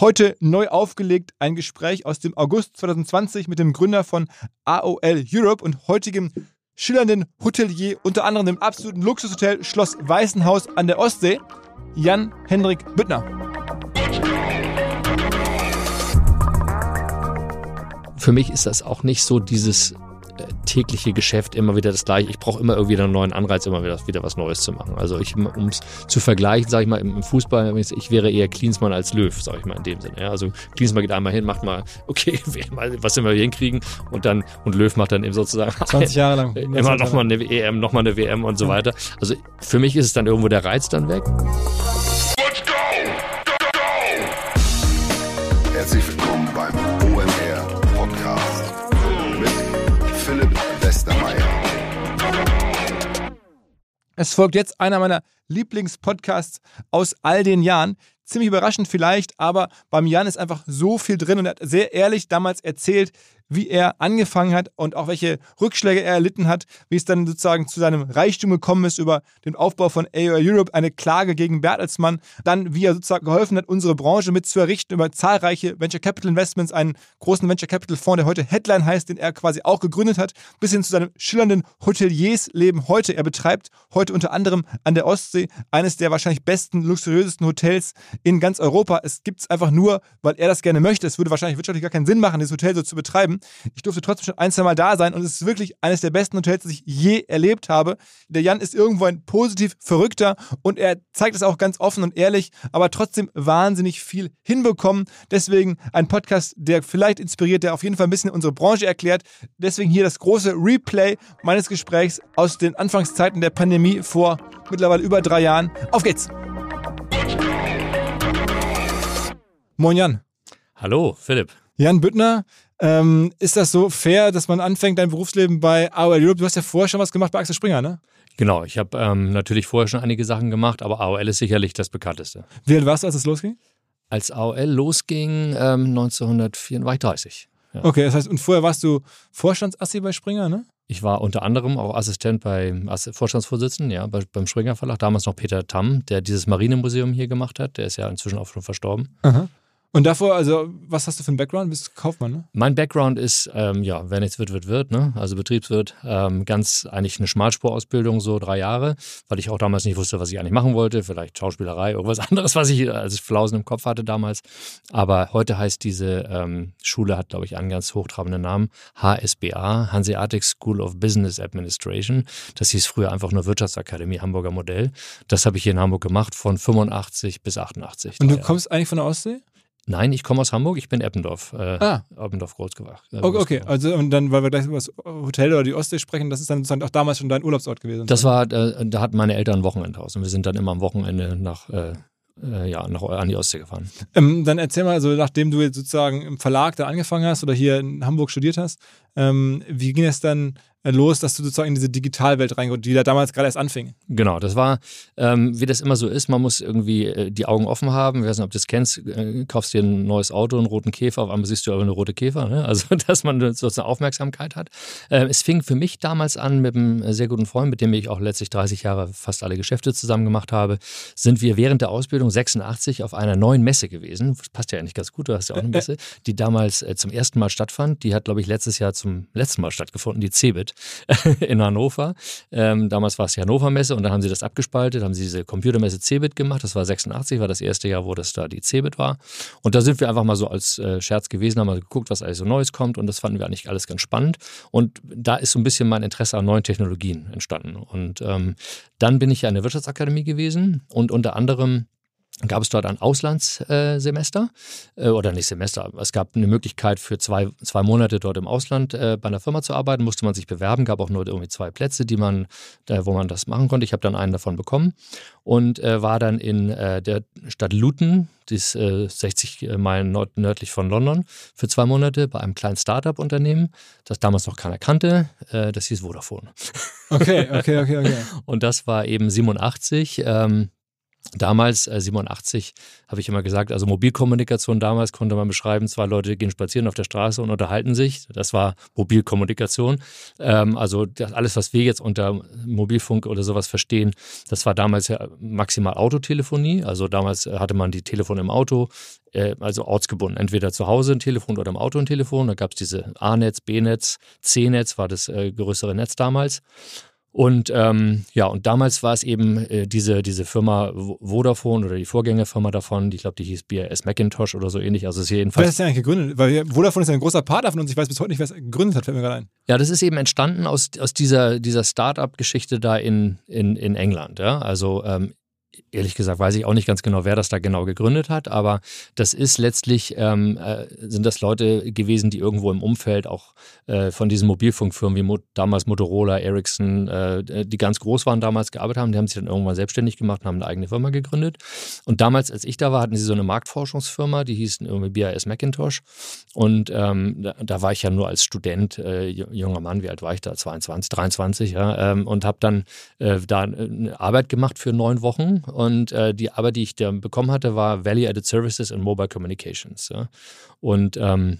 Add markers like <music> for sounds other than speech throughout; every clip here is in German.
Heute neu aufgelegt ein Gespräch aus dem August 2020 mit dem Gründer von AOL Europe und heutigem schillernden Hotelier, unter anderem im absoluten Luxushotel Schloss Weißenhaus an der Ostsee, Jan-Henrik Büttner. Für mich ist das auch nicht so dieses tägliche Geschäft immer wieder das gleiche. Ich brauche immer irgendwie einen neuen Anreiz, immer wieder, wieder was Neues zu machen. Also ich, um es zu vergleichen, sage ich mal, im Fußball, ich wäre eher Klinsmann als Löw, sage ich mal in dem Sinne. Ja, also Klinsmann geht einmal hin, macht mal, <laughs> okay, was sind wir hier hinkriegen und dann, und Löw macht dann eben sozusagen <laughs> 20 Jahre lang. <laughs> Immer nochmal eine EM, nochmal eine WM und so weiter. Also für mich ist es dann irgendwo der Reiz dann weg. Es folgt jetzt einer meiner Lieblingspodcasts aus all den Jahren. Ziemlich überraschend vielleicht, aber beim Jan ist einfach so viel drin und er hat sehr ehrlich damals erzählt, wie er angefangen hat und auch welche Rückschläge er erlitten hat, wie es dann sozusagen zu seinem Reichtum gekommen ist über den Aufbau von AOL Europe, eine Klage gegen Bertelsmann, dann wie er sozusagen geholfen hat, unsere Branche mit zu errichten über zahlreiche Venture Capital Investments, einen großen Venture Capital Fonds, der heute Headline heißt, den er quasi auch gegründet hat, bis hin zu seinem schillernden Hoteliersleben heute. Er betreibt heute unter anderem an der Ostsee eines der wahrscheinlich besten, luxuriösesten Hotels in ganz Europa. Es gibt es einfach nur, weil er das gerne möchte. Es würde wahrscheinlich wirtschaftlich gar keinen Sinn machen, dieses Hotel so zu betreiben. Ich durfte trotzdem schon ein, zwei Mal da sein und es ist wirklich eines der besten Hotels, das ich je erlebt habe. Der Jan ist irgendwo ein positiv Verrückter und er zeigt es auch ganz offen und ehrlich, aber trotzdem wahnsinnig viel hinbekommen. Deswegen ein Podcast, der vielleicht inspiriert, der auf jeden Fall ein bisschen unsere Branche erklärt. Deswegen hier das große Replay meines Gesprächs aus den Anfangszeiten der Pandemie vor mittlerweile über drei Jahren. Auf geht's! Moin Jan. Hallo, Philipp. Jan Büttner, ähm, ist das so fair, dass man anfängt, dein Berufsleben bei AOL Europe? Du hast ja vorher schon was gemacht bei Axel Springer, ne? Genau, ich habe ähm, natürlich vorher schon einige Sachen gemacht, aber AOL ist sicherlich das bekannteste. Wie alt warst du, als es losging? Als AOL losging, ähm, 1904, war ich 30. Ja. Okay, das heißt, und vorher warst du Vorstandsassi bei Springer, ne? Ich war unter anderem auch Assistent bei Vorstandsvorsitzenden, ja, bei, beim Springer Verlag, damals noch Peter Tamm, der dieses Marinemuseum hier gemacht hat. Der ist ja inzwischen auch schon verstorben. Aha. Und davor, also, was hast du für einen Background? Du bist Kaufmann, ne? Mein Background ist, ähm, ja, wer nichts wird, wird, wird, ne? Also Betriebswirt. Ähm, ganz eigentlich eine Schmalspurausbildung, so drei Jahre, weil ich auch damals nicht wusste, was ich eigentlich machen wollte. Vielleicht Schauspielerei, irgendwas <laughs> anderes, was ich als Flausen im Kopf hatte damals. Aber heute heißt diese ähm, Schule, hat, glaube ich, einen ganz hochtrabenden Namen, HSBA, Hanseatic School of Business Administration. Das hieß früher einfach nur Wirtschaftsakademie Hamburger Modell. Das habe ich hier in Hamburg gemacht, von 85 bis 88. Und du kommst eigentlich von der Ostsee? Nein, ich komme aus Hamburg, ich bin Eppendorf. Äh, ah. Eppendorf groß gemacht. Äh, okay, okay, also und dann, weil wir gleich über das Hotel oder die Ostsee sprechen, das ist dann sozusagen auch damals schon dein Urlaubsort gewesen. Das war, äh, da hatten meine Eltern ein Wochenendhaus und wir sind dann immer am Wochenende nach, äh, äh, ja, nach, an die Ostsee gefahren. Ähm, dann erzähl mal, also nachdem du jetzt sozusagen im Verlag da angefangen hast oder hier in Hamburg studiert hast, ähm, wie ging es dann los, dass du sozusagen in diese Digitalwelt reinkommst, die da damals gerade erst anfing. Genau, das war, ähm, wie das immer so ist, man muss irgendwie äh, die Augen offen haben. Ich weiß nicht, ob du das kennst, äh, kaufst dir ein neues Auto, einen roten Käfer, auf einmal siehst du aber eine rote Käfer. Ne? Also, <laughs> dass man sozusagen Aufmerksamkeit hat. Ähm, es fing für mich damals an mit einem sehr guten Freund, mit dem ich auch letztlich 30 Jahre fast alle Geschäfte zusammen gemacht habe, sind wir während der Ausbildung 86 auf einer neuen Messe gewesen. Das passt ja eigentlich ganz gut, du hast ja auch eine Messe, <laughs> die damals äh, zum ersten Mal stattfand. Die hat, glaube ich, letztes Jahr zum letzten Mal stattgefunden, die CeBIT. <laughs> in Hannover. Ähm, damals war es die Hannover Messe und dann haben sie das abgespaltet, haben sie diese Computermesse Cebit gemacht. Das war 86, war das erste Jahr, wo das da die Cebit war. Und da sind wir einfach mal so als äh, Scherz gewesen, haben mal geguckt, was alles so Neues kommt und das fanden wir eigentlich alles ganz spannend. Und da ist so ein bisschen mein Interesse an neuen Technologien entstanden. Und ähm, dann bin ich ja in der Wirtschaftsakademie gewesen und unter anderem gab es dort ein Auslandssemester äh, oder nicht Semester. Es gab eine Möglichkeit für zwei, zwei Monate dort im Ausland äh, bei einer Firma zu arbeiten, musste man sich bewerben, gab auch nur irgendwie zwei Plätze, die man, äh, wo man das machen konnte. Ich habe dann einen davon bekommen und äh, war dann in äh, der Stadt Luton, die ist 60 äh, Meilen nord nördlich von London, für zwei Monate bei einem kleinen Startup-Unternehmen, das damals noch keiner kannte. das hieß Vodafone. Okay, okay, okay, okay. <laughs> und das war eben 87. Ähm, Damals, äh, 87, habe ich immer gesagt, also Mobilkommunikation damals konnte man beschreiben, zwei Leute gehen spazieren auf der Straße und unterhalten sich. Das war Mobilkommunikation. Ähm, also das, alles, was wir jetzt unter Mobilfunk oder sowas verstehen, das war damals ja maximal Autotelefonie. Also damals äh, hatte man die Telefone im Auto, äh, also ortsgebunden, entweder zu Hause ein Telefon oder im Auto ein Telefon. Da gab es diese A-Netz, B-Netz, C-Netz war das äh, größere Netz damals. Und ähm, ja, und damals war es eben äh, diese, diese Firma Vodafone oder die Vorgängerfirma davon, ich glaube, die hieß BAS Macintosh oder so ähnlich. Also ist jedenfalls. Wer ist denn eigentlich gegründet? Weil Vodafone ist ja ein großer Partner von uns. Ich weiß bis heute nicht, wer es gegründet hat, fällt mir gerade ein. Ja, das ist eben entstanden aus, aus dieser, dieser Start-up-Geschichte da in, in, in England. Ja? Also ähm, ehrlich gesagt weiß ich auch nicht ganz genau, wer das da genau gegründet hat, aber das ist letztlich, ähm, äh, sind das Leute gewesen, die irgendwo im Umfeld auch äh, von diesen Mobilfunkfirmen wie Mo damals Motorola, Ericsson, äh, die ganz groß waren damals gearbeitet haben, die haben sich dann irgendwann selbstständig gemacht und haben eine eigene Firma gegründet. Und damals, als ich da war, hatten sie so eine Marktforschungsfirma, die hieß irgendwie BAS Macintosh und ähm, da, da, war ich ja nur als Student, äh, junger Mann, wie alt war ich da? 22, 23, ja, ähm, und habe dann äh, da eine Arbeit gemacht für neun Wochen und äh, die Arbeit, die ich da bekommen hatte, war Value Added Services and Mobile Communications. Ja. Und ähm,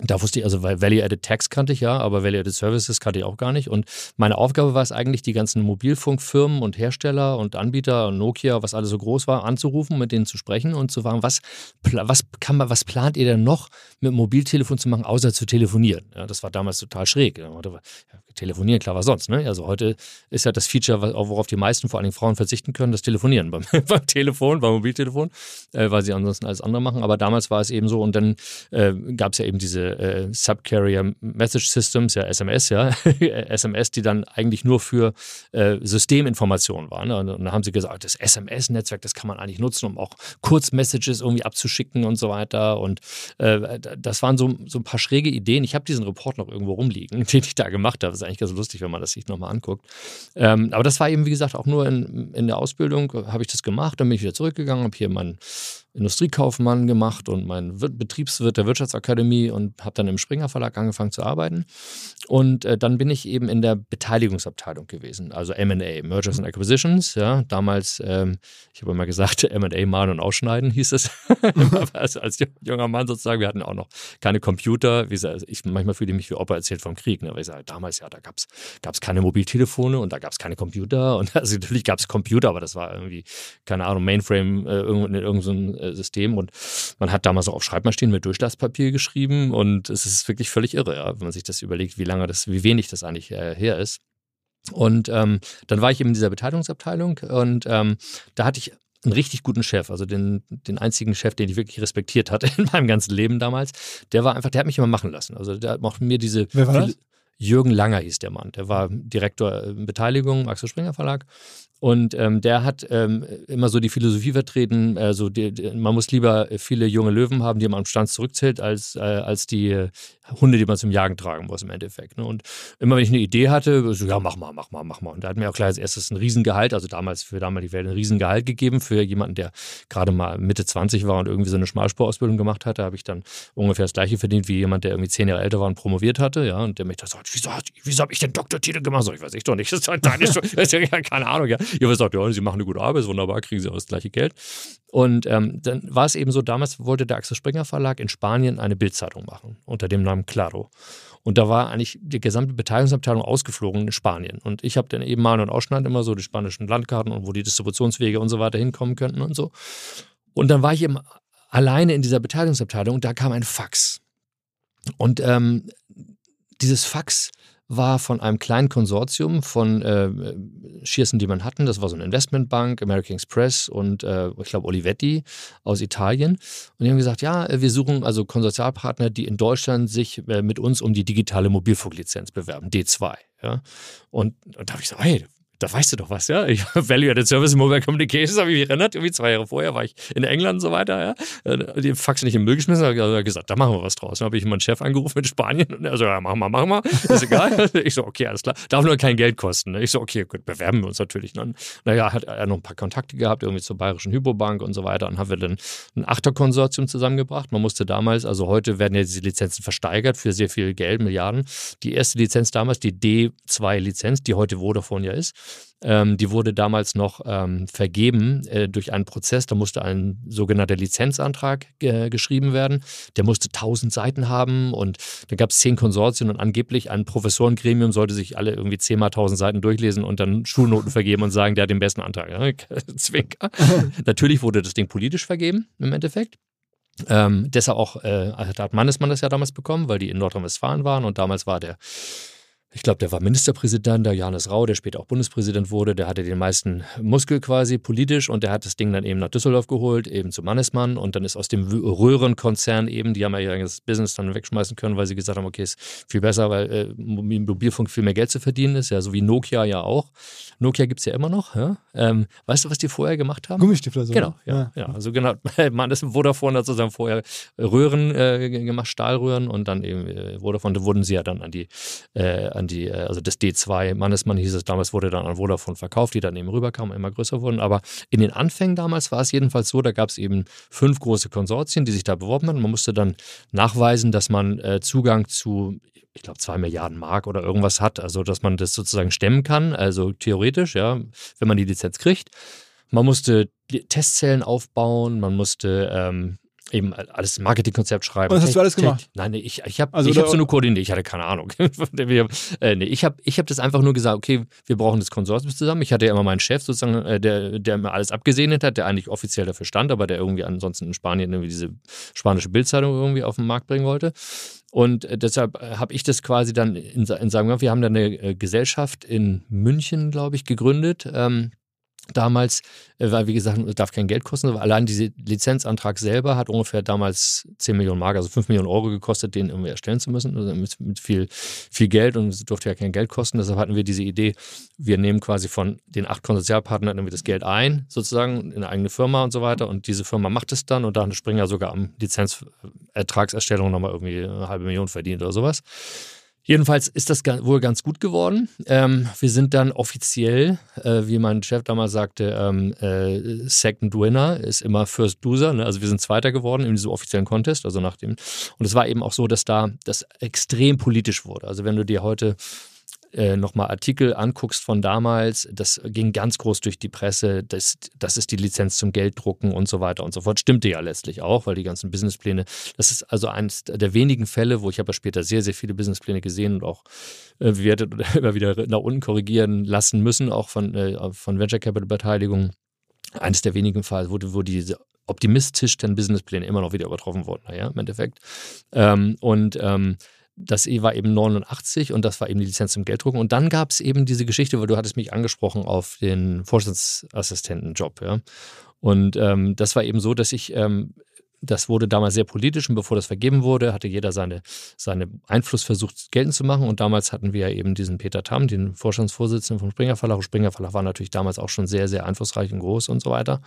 da wusste ich, also Value-Added Tax kannte ich ja, aber Value-Added Services kannte ich auch gar nicht. Und meine Aufgabe war es eigentlich, die ganzen Mobilfunkfirmen und Hersteller und Anbieter und Nokia, was alles so groß war, anzurufen, mit denen zu sprechen und zu fragen, was, was, kann man, was plant ihr denn noch mit Mobiltelefon zu machen, außer zu telefonieren? Ja, das war damals total schräg. Ja, telefonieren, klar, was sonst. Ne? Also heute ist ja das Feature, worauf die meisten, vor allem Frauen, verzichten können, das Telefonieren beim, <laughs> beim Telefon, beim Mobiltelefon, äh, weil sie ansonsten alles andere machen. Aber damals war es eben so und dann äh, gab es ja eben diese äh, Subcarrier Message Systems, ja SMS, ja, <laughs> SMS, die dann eigentlich nur für äh, Systeminformationen waren. Ne? Und dann haben sie gesagt, das SMS-Netzwerk, das kann man eigentlich nutzen, um auch Kurzmessages irgendwie abzuschicken und so weiter. Und äh, das waren so, so ein paar schräge Ideen. Ich habe diesen Report noch irgendwo rumliegen, <laughs> den ich da gemacht habe. Eigentlich ganz lustig, wenn man das sich nochmal anguckt. Ähm, aber das war eben, wie gesagt, auch nur in, in der Ausbildung habe ich das gemacht, dann bin ich wieder zurückgegangen, habe hier meinen Industriekaufmann gemacht und mein Betriebswirt der Wirtschaftsakademie und habe dann im Springer Verlag angefangen zu arbeiten. Und äh, dann bin ich eben in der Beteiligungsabteilung gewesen, also M&A, Mergers and Acquisitions. Ja, damals, ähm, ich habe immer gesagt, <laughs> M&A malen und ausschneiden hieß es. also <laughs> als junger Mann sozusagen, wir hatten auch noch keine Computer. Wie gesagt, ich, manchmal fühle ich mich wie Opa erzählt vom Krieg. Ne? Weil ich sage, damals, ja, da gab es keine Mobiltelefone und da gab es keine Computer. Und <laughs> also natürlich gab es Computer, aber das war irgendwie, keine Ahnung, Mainframe äh, in irgendeinem äh, System. Und man hat damals auch auf Schreibmaschinen mit Durchlasspapier geschrieben. Und es ist wirklich völlig irre, ja, wenn man sich das überlegt, wie lange das, wie wenig das eigentlich äh, her ist. Und ähm, dann war ich eben in dieser Beteiligungsabteilung und ähm, da hatte ich einen richtig guten Chef, also den, den einzigen Chef, den ich wirklich respektiert hatte <laughs> in meinem ganzen Leben damals. Der war einfach, der hat mich immer machen lassen. Also der hat mir diese. Wer war das? Jürgen Langer hieß der Mann. Der war Direktor Beteiligung, Axel Springer Verlag. Und ähm, der hat ähm, immer so die Philosophie vertreten, also die, die, man muss lieber viele junge Löwen haben, die man am Stand zurückzählt, als, äh, als die äh, Hunde, die man zum Jagen tragen muss im Endeffekt. Ne? Und immer wenn ich eine Idee hatte, so, ja, mach mal, mach mal, mach mal. Und da hat mir auch gleich als erstes ein Riesengehalt, also damals für damalige Welt ein Riesengehalt gegeben für jemanden, der gerade mal Mitte 20 war und irgendwie so eine Schmalspurausbildung gemacht hatte, habe ich dann ungefähr das gleiche verdient wie jemand, der irgendwie zehn Jahre älter war und promoviert hatte, ja, und der mich da sagt, wieso, wieso habe ich den Doktortitel gemacht? So, ich weiß ich doch nicht, <laughs> das ist, <laughs> das ist ja keine Ahnung, ja. <laughs> Ihr sagt, ja, sie machen eine gute Arbeit, ist wunderbar, kriegen sie auch das gleiche Geld. Und ähm, dann war es eben so, damals wollte der Axel Springer Verlag in Spanien eine Bildzeitung machen, unter dem Namen Claro. Und da war eigentlich die gesamte Beteiligungsabteilung ausgeflogen in Spanien. Und ich habe dann eben mal und Ausschneid immer so die spanischen Landkarten und wo die Distributionswege und so weiter hinkommen könnten und so. Und dann war ich eben alleine in dieser Beteiligungsabteilung und da kam ein Fax. Und ähm, dieses Fax war von einem kleinen Konsortium von äh, Schiersen, die man hatten. Das war so eine Investmentbank, American Express und äh, ich glaube Olivetti aus Italien. Und die haben gesagt, ja, wir suchen also Konsortialpartner, die in Deutschland sich äh, mit uns um die digitale Mobilfunklizenz bewerben, D2. Ja? Und, und da habe ich gesagt, hey, da weißt du doch was, ja. Ich <laughs> Value Added Service in Mobile Communications, habe ich mich erinnert. Irgendwie zwei Jahre vorher war ich in England und so weiter, ja. Äh, die Fax nicht im Müll geschmissen, habe gesagt, da machen wir was draus. Dann habe ich meinen Chef angerufen in Spanien und er so, ja, machen wir, machen wir. Ist egal. <laughs> Ich so, okay, alles klar. Darf nur kein Geld kosten. Ich so, okay, gut, bewerben wir uns natürlich. Ne? Naja, hat er noch ein paar Kontakte gehabt, irgendwie zur Bayerischen Hypobank und so weiter. Und haben wir dann ein Achterkonsortium zusammengebracht. Man musste damals, also heute werden ja diese Lizenzen versteigert für sehr viel Geld, Milliarden. Die erste Lizenz damals, die D2-Lizenz, die heute Vodafone ja ist, Ähm, die wurde damals noch ähm, vergeben äh, durch einen Prozess. Da musste ein sogenannter Lizenzantrag äh, geschrieben werden. Der musste 1000 Seiten haben und da gab es zehn Konsortien und angeblich ein Professorengremium sollte sich alle irgendwie zehnmal 1000 Seiten durchlesen und dann Schulnoten vergeben und sagen, der hat den besten Antrag. <laughs> Zwinker. <laughs> Natürlich wurde das Ding politisch vergeben im Endeffekt. Ähm, deshalb auch, äh, hat Mannesmann das ja damals bekommen, weil die in Nordrhein-Westfalen waren und damals war der ich glaube, der war Ministerpräsident, der Johannes Rau, der später auch Bundespräsident wurde, der hatte den meisten Muskel quasi politisch und der hat das Ding dann eben nach Düsseldorf geholt, eben zu Mannesmann und dann ist aus dem Röhrenkonzern eben, die haben ja ihr Business dann wegschmeißen können, weil sie gesagt haben, okay, ist viel besser, weil äh, Mobilfunk viel mehr Geld zu verdienen ist, ja, so wie Nokia ja auch. Nokia gibt es ja immer noch, ja? Ähm, weißt du, was die vorher gemacht haben? Gummistifte so. Genau, ja, ja. ja. Also genau, man, das Vodafone hat sozusagen vorher Röhren äh, gemacht, Stahlröhren und dann eben äh, Vodafone, da wurden sie ja dann an die, äh, an die, äh, also das D2 Mannesmann hieß es damals, wurde dann an Vodafone verkauft, die dann eben rüberkamen, immer größer wurden. Aber in den Anfängen damals war es jedenfalls so, da gab es eben fünf große Konsortien, die sich da beworben haben. Man musste dann nachweisen, dass man äh, Zugang zu, ich glaube, zwei Milliarden Mark oder irgendwas hat, also dass man das sozusagen stemmen kann, also theoretisch, ja, wenn man die Lizenz kriegt. Man musste Testzellen aufbauen, man musste ähm, eben alles Marketingkonzept schreiben. Und das hast du alles gemacht? Nein, nee, ich, ich habe also ich hab so nur koordiniert, ich hatte keine Ahnung. <laughs> äh, nee, ich habe ich hab das einfach nur gesagt, okay, wir brauchen das Konsortium zusammen. Ich hatte ja immer meinen Chef sozusagen, äh, der, der mir alles abgesehnet hat, der eigentlich offiziell dafür stand, aber der irgendwie ansonsten in Spanien irgendwie diese spanische Bildzeitung irgendwie auf den Markt bringen wollte. Und äh, deshalb äh, habe ich das quasi dann in, in sagen wir haben da eine äh, Gesellschaft in München, glaube ich, gegründet. Ähm, damals, äh, weil wie gesagt, es darf kein Geld kosten, allein dieser Lizenzantrag selber hat ungefähr damals 10 Millionen Mark, also 5 Millionen Euro gekostet, den irgendwie erstellen zu müssen, also mit, mit, viel, viel Geld und es durfte ja kein Geld kosten. Deshalb hatten wir diese Idee, wir nehmen quasi von den acht Konsortialpartnern irgendwie das Geld ein, sozusagen in eine eigene Firma und so weiter und diese Firma macht es dann und dann springen ja sogar am Lizenzertragserstellung nochmal irgendwie eine halbe Million verdient oder sowas. Jedenfalls ist das wohl ganz gut geworden. Ähm, wir sind dann offiziell, äh, wie mein Chef damals sagte, ähm, äh, Second Winner ist immer First Loser. Ne? Also wir sind Zweiter geworden in diesem offiziellen Contest. Also nach dem. Und es war eben auch so, dass da das extrem politisch wurde. Also wenn du dir heute äh, nochmal Artikel anguckst von damals, das ging ganz groß durch die Presse, das, das ist die Lizenz zum Gelddrucken und so weiter und so fort. Stimmte ja letztlich auch, weil die ganzen Businesspläne, das ist also eines der wenigen Fälle, wo ich habe ja später sehr, sehr viele Businesspläne gesehen und auch äh, bewertet oder <laughs> immer wieder nach unten korrigieren lassen müssen, auch von, äh, von Venture Capital Beteiligung. Eines der wenigen Fälle, wo, wo diese optimistisch dann Businesspläne immer noch wieder übertroffen wurden, naja, im Endeffekt. Ähm, und ähm, das E war eben 89 und das war eben die Lizenz zum Gelddrucken. Und dann gab es eben diese Geschichte, weil du hattest mich angesprochen auf den Vorstandsassistentenjob. Ja? Und ähm, das war eben so, dass ich ähm, das wurde damals sehr politisch und bevor das vergeben wurde, hatte jeder seine, seine Einfluss versucht geltend zu machen. Und damals hatten wir eben diesen Peter Tam, den Vorstandsvorsitzenden vom Springer Verlag. Und Springer Verlag war natürlich damals auch schon sehr, sehr einflussreich und groß und so weiter.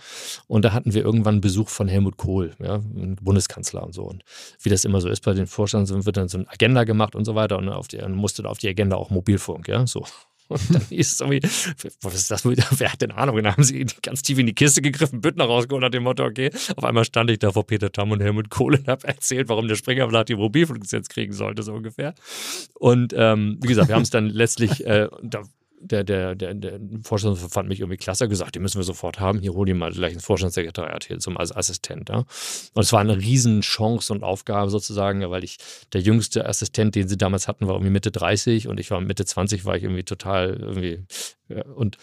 Und da hatten wir irgendwann Besuch von Helmut Kohl, ja, Bundeskanzler und so. Und wie das immer so ist bei den Vorstands, wird dann so eine Agenda gemacht und so weiter. Und auf die, musste auf die Agenda auch Mobilfunk, ja, so. Und dann hieß es irgendwie, was ist das? <laughs> Wer hat denn Ahnung? Und dann haben sie ganz tief in die Kiste gegriffen, Büttner rausgeholt nach dem Motto, okay, auf einmal stand ich da vor Peter Tam und Helmut Kohl und habe erzählt, warum der Springerverlag die Mobilfunklizenz kriegen sollte, so ungefähr. Und ähm, wie gesagt, wir haben es dann letztlich, äh, da der, der, der, der Vorstand fand mich irgendwie klasse, gesagt, die müssen wir sofort haben. Hier hol die mal gleich ins Vorstandssekretariat hier zum als Assistent. Ja. Und es war eine Riesenchance und Aufgabe sozusagen, weil ich der jüngste Assistent, den sie damals hatten, war irgendwie Mitte 30 und ich war Mitte 20, war ich irgendwie total irgendwie ja, und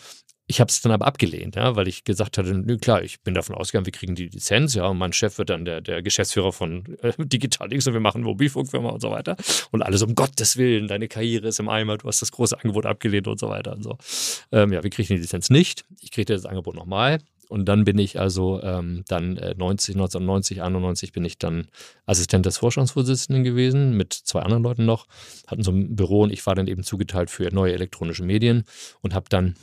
ich habe es dann aber abgelehnt, ja, weil ich gesagt hatte, nö, klar, ich bin davon ausgegangen, wir kriegen die Lizenz, ja, und mein Chef wird dann der, der Geschäftsführer von äh, <laughs> Digitalix und wir machen Mobilfunkfirma und so weiter. Und alles um Gottes Willen, deine Karriere ist im Eimer, du hast das große Angebot abgelehnt und so weiter und so. Ähm, ja, wir kriegen die Lizenz nicht. Ich kriegte das Angebot nochmal. Und dann bin ich also ähm, dann äh, 90, 1990, 91 bin ich dann Assistent des Vorstandsvorsitzenden gewesen, mit zwei anderen Leuten noch, hatten so ein Büro und ich war dann eben zugeteilt für neue elektronische Medien und habe dann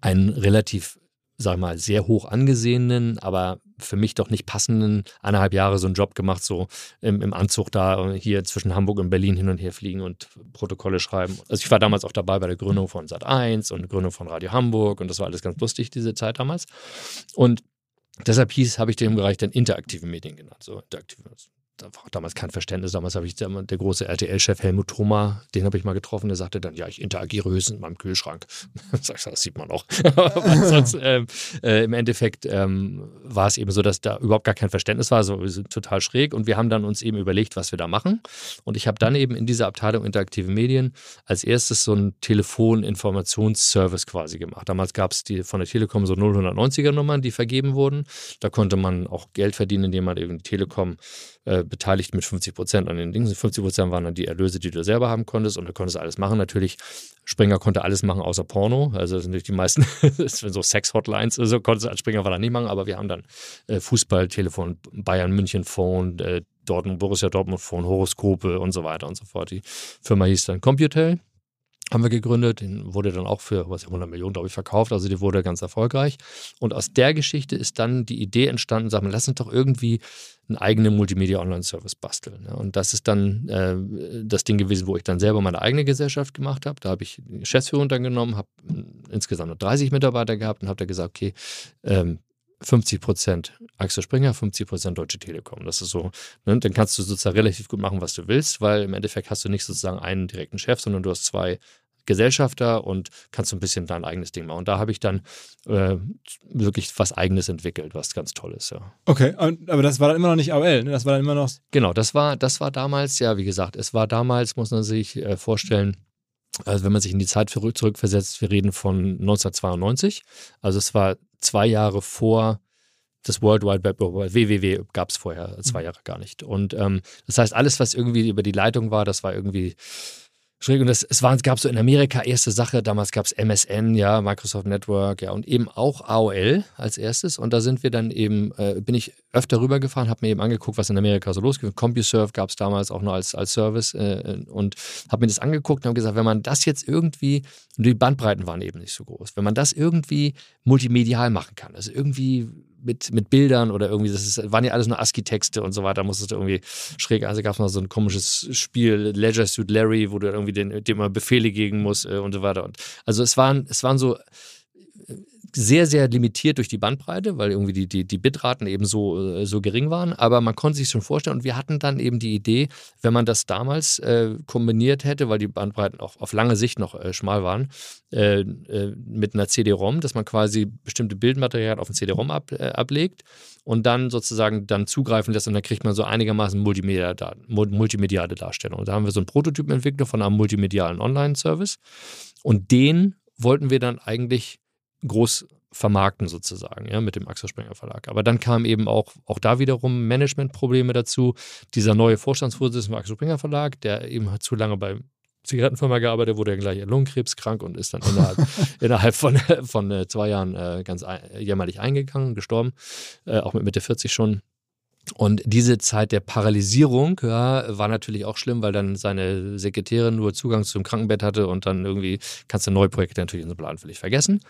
einen relativ, sag mal, sehr hoch angesehenen, aber für mich doch nicht passenden eineinhalb Jahre so einen Job gemacht, so im, im Anzug da hier zwischen Hamburg und Berlin hin und her fliegen und Protokolle schreiben. Also ich war damals auch dabei bei der Gründung von Sat1 und Gründung von Radio Hamburg und das war alles ganz lustig, diese Zeit damals. Und deshalb hieß, habe ich dem Bereich dann interaktive Medien genannt. So interaktive da war damals kein Verständnis. Damals habe ich der, der große RTL-Chef Helmut Thoma, den habe ich mal getroffen, der sagte dann, ja, ich interagiere höchstens in meinem Kühlschrank. <laughs> das sieht man auch. <laughs> sonst, ähm, äh, im Endeffekt ähm, war es eben so, dass da überhaupt gar kein Verständnis war, so total schräg. Und wir haben dann uns eben überlegt, was wir da machen. Und ich habe dann eben in dieser Abteilung interaktive Medien als erstes so einen Telefoninformationsservice quasi gemacht. Damals gab es von der Telekom so 090er Nummern, die vergeben wurden. Da konnte man auch Geld verdienen, indem man eben die Telekom äh, beteiligt mit 50 Prozent an den Dingen. 50 Prozent waren dann die Erlöse, die du selber haben konntest und du konntest alles machen. Natürlich, Springer konnte alles machen außer Porno. Also das sind natürlich die meisten, <laughs> so Sex-Hotlines, also konntest du als Springer war nicht machen, aber wir haben dann äh, Fußball, Telefon, Bayern, München Phone, äh, Dortmund, Borussia Dortmund Phone, Horoskope und so weiter und so fort. Die Firma hieß dann Computel haben wir gegründet. Den wurde dann auch für was 100 Millionen, glaube ich, verkauft. Also die wurde ganz erfolgreich. Und aus der Geschichte ist dann die Idee entstanden, sagen wir, lass uns doch irgendwie einen eigenen Multimedia-Online-Service basteln. Und das ist dann äh, das Ding gewesen, wo ich dann selber meine eigene Gesellschaft gemacht habe. Da habe ich Geschäftsführung dann genommen, habe insgesamt 30 Mitarbeiter gehabt und habe da gesagt, okay, ähm, 50 Prozent Axel Springer, 50 Prozent Deutsche Telekom. Das ist so, ne? dann kannst du sozusagen relativ gut machen, was du willst, weil im Endeffekt hast du nicht sozusagen einen direkten Chef, sondern du hast zwei Gesellschafter und kannst so ein bisschen dein eigenes Ding machen. Und da habe ich dann äh, wirklich was Eigenes entwickelt, was ganz toll ist, ja. Okay, aber das war dann immer noch nicht AOL, ne? Das war dann immer noch. Genau, das war, das war damals, ja, wie gesagt, es war damals, muss man sich äh, vorstellen, also wenn man sich in die Zeit zurückversetzt, wir reden von 1992. Also es war zwei Jahre vor das World Wide Web, www gab es vorher zwei mhm. Jahre gar nicht. Und ähm, das heißt, alles, was irgendwie über die Leitung war, das war irgendwie schräg. Und das, es war, gab so in Amerika erste Sache, damals gab es MSN, ja, Microsoft Network, ja, und eben auch AOL als erstes. Und da sind wir dann eben, äh, bin ich öfter rübergefahren, habe mir eben angeguckt, was in Amerika so losgeht. CompuServe gab es damals auch noch als, als Service äh, und habe mir das angeguckt und habe gesagt, wenn man das jetzt irgendwie, und die Bandbreiten waren eben nicht so groß, wenn man das irgendwie multimedial machen kann, also irgendwie mit, mit Bildern oder irgendwie, das ist, waren ja alles nur ASCII-Texte und so weiter, musstest du irgendwie schräg, also gab es noch so ein komisches Spiel, Leisure Suit Larry, wo du irgendwie den, dem mal Befehle gegen musst äh, und so weiter. Und also es waren, es waren so sehr, sehr limitiert durch die Bandbreite, weil irgendwie die, die, die Bitraten eben so, äh, so gering waren. Aber man konnte sich schon vorstellen und wir hatten dann eben die Idee, wenn man das damals äh, kombiniert hätte, weil die Bandbreiten auch auf lange Sicht noch äh, schmal waren, äh, äh mit einer CD-ROM, dass man quasi bestimmte Bildmaterial auf ein CD-ROM ab, äh, ablegt und dann sozusagen dann zugreifen lässt und dann kriegt man so einigermaßen multimediale, Darstellung. Und da haben wir so einen Prototypen entwickelt von einem multimedialen Online-Service und den wollten wir dann eigentlich groß vermarkten sozusagen, ja, mit dem Axel Springer Verlag. Aber dann kamen eben auch, auch da wiederum Managementprobleme dazu. Dieser neue Vorstandsvorsitzende vom Axel Springer Verlag, der eben zu lange bei Zigarettenfirma gearbeitet, wurde dann gleich Lungenkrebskrank und ist dann innerhalb, <laughs> innerhalb von, von äh, zwei Jahren äh, ganz jämmerlich eingegangen, gestorben, äh, auch mit Mitte 40 schon. Und diese Zeit der Paralysierung ja, war natürlich auch schlimm, weil dann seine Sekretärin nur Zugang zum Krankenbett hatte und dann irgendwie kannst du neue Projekte natürlich in so Plan völlig vergessen.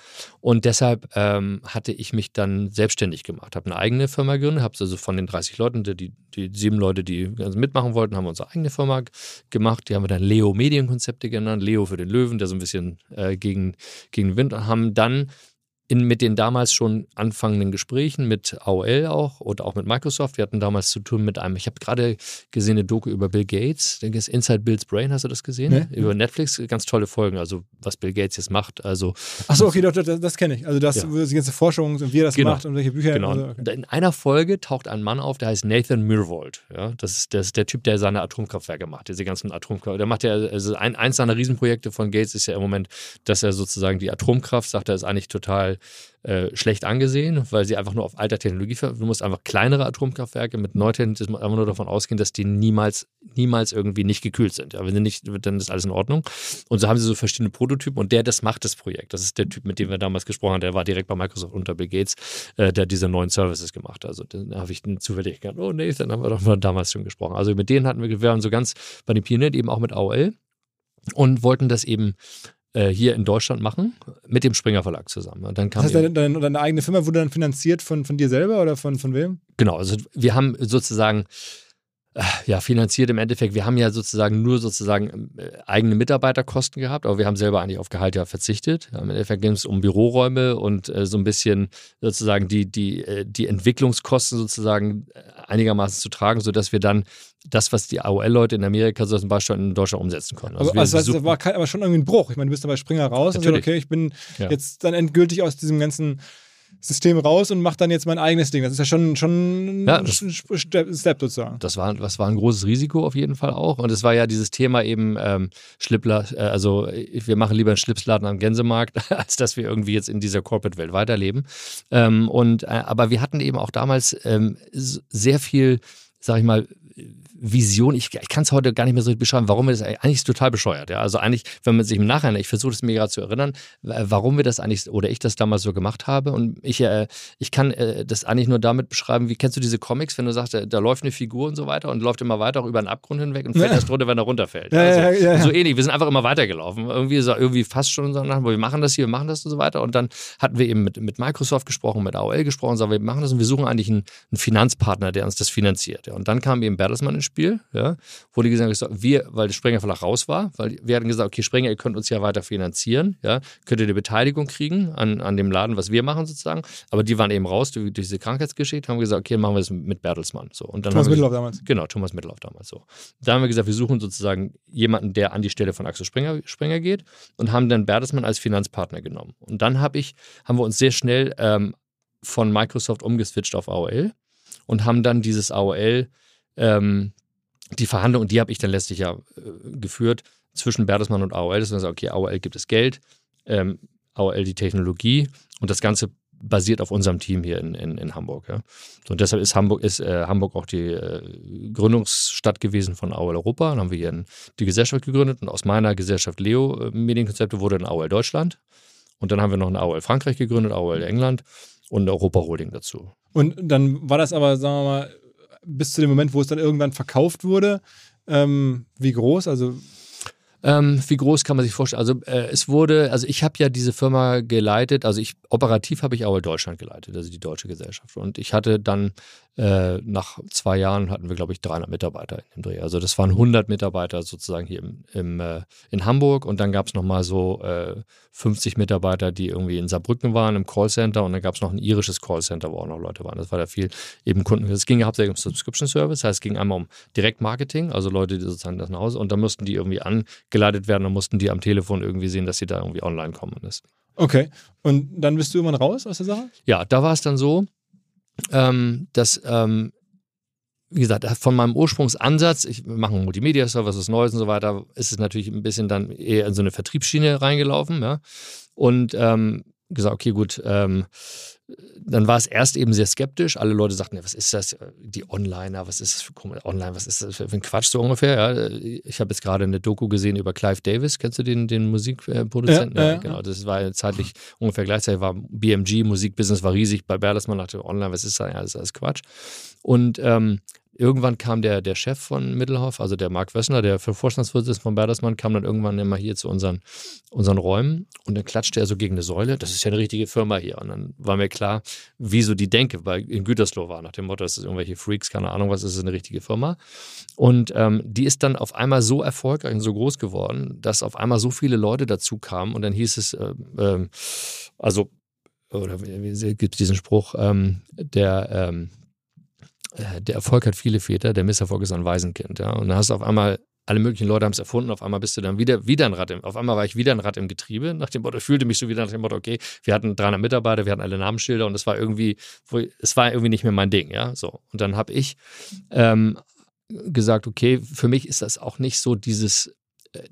Und deshalb ähm, hatte ich mich dann selbstständig gemacht, habe eine eigene Firma gegründet, habe also von den 30 Leuten, die, die sieben Leute, die mitmachen wollten, haben wir unsere eigene Firma gemacht. Die haben wir dann Leo Medienkonzepte genannt, Leo für den Löwen, der so ein bisschen äh, gegen, gegen Wind und haben dann in, mit den damals schon anfangenden Gesprächen mit AOL auch oder auch mit Microsoft. Wir hatten damals zu tun mit einem, ich habe gerade gesehen, eine Doku über Bill Gates, denke ist Inside Bill's Brain, hast du das gesehen? Nee. Über Netflix, ganz tolle Folgen, also was Bill Gates jetzt macht. Also, Achso, okay, das, das, das kenne ich. Also das, ja. die ganze Forschung und wie er das genau. macht und welche Bücher. Genau. Also, okay. In einer Folge taucht ein Mann auf, der heißt Nathan Myhrvold. Ja? Das, ist, das ist der Typ, der seine Atomkraftwerke macht, diese ganzen Atomkraftwerke. Der macht ja, also ein, eins seiner Riesenprojekte von Gates ist ja im Moment, dass er sozusagen die Atomkraft, sagt er, ist eigentlich total äh, schlecht angesehen, weil sie einfach nur auf alter Technologie, du musst einfach kleinere Atomkraftwerke mit Neutechnologie einfach nur davon ausgehen, dass die niemals, niemals irgendwie nicht gekühlt sind. Ja, wenn sie nicht, dann ist alles in Ordnung. Und so haben sie so verschiedene Prototypen und der, das macht das Projekt. Das ist der Typ, mit dem wir damals gesprochen haben, der war direkt bei Microsoft unter Bill Gates, äh, der diese neuen Services gemacht hat. Also da habe ich zufällig gedacht, oh nee, dann haben wir doch mal damals schon gesprochen. Also mit denen hatten wir, wir waren so ganz bei den Pionieren eben auch mit AOL und wollten das eben hier in Deutschland machen, mit dem Springer Verlag zusammen. Und dann kam das heißt, deine, deine, deine, eigene Firma wurde dann finanziert von, von dir selber oder von, von wem? Genau, also wir haben sozusagen ja, finanziert im Endeffekt. Wir haben ja sozusagen nur sozusagen äh, eigene Mitarbeiterkosten gehabt, aber wir haben selber eigentlich auf Gehalt ja verzichtet. Im Endeffekt ging es um Büroräume und äh, so ein bisschen sozusagen die, die, äh, die Entwicklungskosten sozusagen äh, einigermaßen zu tragen, sodass wir dann das, was die AOL-Leute in Amerika so zum Beispiel in Deutschland umsetzen konnten. Also, also, also das war kein, aber schon irgendwie ein Bruch. Ich meine, du bist dann bei Springer raus Natürlich. und sagst, okay, ich bin ja. jetzt dann endgültig aus diesem ganzen System raus und mache dann jetzt mein eigenes Ding. Das ist ja schon, schon ja, das, ein Step sozusagen. Das war, das war ein großes Risiko auf jeden Fall auch. Und es war ja dieses Thema eben ähm, Schlippler, äh, also wir machen lieber einen Schlipsladen am Gänsemarkt, <laughs> als dass wir irgendwie jetzt in dieser Corporate-Welt weiterleben. Ähm, und, äh, aber wir hatten eben auch damals ähm, sehr viel, sag ich mal, Vision, ich, ich kann es heute gar nicht mehr so beschreiben, warum wir das eigentlich ist total bescheuert. Ja? Also eigentlich, wenn man sich im Nachhinein, ich versuche es mir gerade zu erinnern, warum wir das eigentlich oder ich das damals so gemacht habe. Und ich, äh, ich kann äh, das eigentlich nur damit beschreiben, wie kennst du diese Comics, wenn du sagst, da, da, läuft eine Figur und so weiter und läuft immer weiter auch über einen Abgrund hinweg und fällt ja. erst runter, wenn er runterfällt. Ja, also, ja, so ähnlich. Wir sind einfach immer weitergelaufen. Irgendwie, so, irgendwie fast schon so, wir machen das hier, wir machen das und so weiter. Und dann hatten wir eben mit, mit Microsoft gesprochen, mit AOL gesprochen, sagen, wir machen das und wir suchen eigentlich einen, einen Finanzpartner, der uns das finanziert. Und dann kam eben Bertelsmann ins Spiel, ja, wo die gesagt haben, wir, weil der Springer Verlag raus war, weil wir hatten gesagt, okay, Springer, ihr könnt uns ja weiter finanzieren, ja, könnt ihr eine Beteiligung kriegen an, an dem Laden, was wir machen sozusagen, aber die waren eben raus durch, durch diese Krankheitsgeschichte, haben gesagt, okay, machen wir das mit Bertelsmann. So. Und dann Thomas Mittellauf damals. Genau, Thomas Mittellauf damals so. Da haben wir gesagt, wir suchen sozusagen jemanden, der an die Stelle von Axel Springer, Springer geht und haben dann Bertelsmann als Finanzpartner genommen. Und dann habe ich, haben wir uns sehr schnell ähm, von Microsoft umgeswitcht auf AOL und haben dann dieses AOL ähm, die Verhandlung, die habe ich dann letztlich ja äh, geführt, zwischen Bertelsmann und AOL. Das ist okay, AOL gibt es Geld, ähm, AOL die Technologie und das Ganze basiert auf unserem Team hier in, in, in Hamburg. Ja. So, und deshalb ist Hamburg, ist, äh, Hamburg auch die äh, Gründungsstadt gewesen von AOL Europa. Dann haben wir hier die Gesellschaft gegründet und aus meiner Gesellschaft Leo äh, Medienkonzepte wurde dann AOL Deutschland. Und dann haben wir noch eine AOL Frankreich gegründet, AOL England und Europa Holding dazu. Und dann war das aber, sagen wir mal, bis zu dem Moment, wo es dann irgendwann verkauft wurde. Ähm, wie groß? Also ähm, wie groß kann man sich vorstellen? Also äh, es wurde, also ich habe ja diese Firma geleitet, also ich operativ habe ich AOL Deutschland geleitet, also die deutsche Gesellschaft. Und ich hatte dann äh, nach zwei Jahren hatten wir, glaube ich, 300 Mitarbeiter in dem Dreh. Also das waren 100 Mitarbeiter sozusagen hier im, im äh, in Hamburg und dann gab es nochmal so 50 äh, Mitarbeiter, die irgendwie in Saarbrücken waren im Callcenter und dann gab es noch ein irisches Callcenter, wo auch noch Leute waren. Das war da viel eben Kunden. Es ging hauptsächlich um Subscription Service, das heißt, es ging einmal um Direktmarketing, also Leute, die sozusagen das nach Hause und dann mussten die irgendwie angeleitet werden und mussten die am Telefon irgendwie sehen, dass sie da irgendwie online kommen. Okay. Und dann bist du irgendwann raus aus der Sache? Ja, da war es dann so, ähm, dass, ähm, wie gesagt, von meinem Ursprungsansatz, ich mache einen Multimedia-Service, was Neues und so weiter, ist es natürlich ein bisschen dann eher in so eine Vertriebsschiene reingelaufen. Ja? Und ähm, gesagt, okay, gut, ähm, dann war es erst eben sehr skeptisch. Alle Leute sagten, ja, was ist das? Die Onliner, was ist das für Online, was ist das für ein Quatsch so ungefähr? Ja, ich habe jetzt gerade eine Doku gesehen über Clive Davis. Kennst du den, den Musikproduzenten? Ja, ja, genau. Das war zeitlich ungefähr gleichzeitig war BMG, Musikbusiness war riesig. Bei Bertelsmann dachte Online, was ist das? Ja, das ist alles Quatsch. Und ähm, irgendwann kam der, der Chef von Mittelhoff, also der Marc Wössner, der Vorstandsvorsitzende von Bertelsmann, kam dann irgendwann immer hier zu unseren, unseren Räumen und dann klatschte er so gegen eine Säule. Das ist ja eine richtige Firma hier. Und dann war mir klar, wieso die Denke weil in Gütersloh war, nach dem Motto, das sind irgendwelche Freaks, keine Ahnung, was ist eine richtige Firma. Und ähm, die ist dann auf einmal so erfolgreich und so groß geworden, dass auf einmal so viele Leute dazu kamen und dann hieß es, äh, äh, also, oder gibt es diesen Spruch, ähm, der, ähm, äh, der Erfolg hat viele Väter, der Misserfolg ist ein Waisenkind. Ja? Und dann hast du auf einmal, alle möglichen Leute haben es erfunden, auf einmal bist du dann wieder, wieder ein Rad im, auf einmal war ich wieder ein Rad im Getriebe, nach dem Motto, fühlte mich so wieder nach dem Motto, okay, wir hatten 300 Mitarbeiter, wir hatten alle Namensschilder und es war irgendwie, es war irgendwie nicht mehr mein Ding, ja, so. Und dann habe ich ähm, gesagt, okay, für mich ist das auch nicht so dieses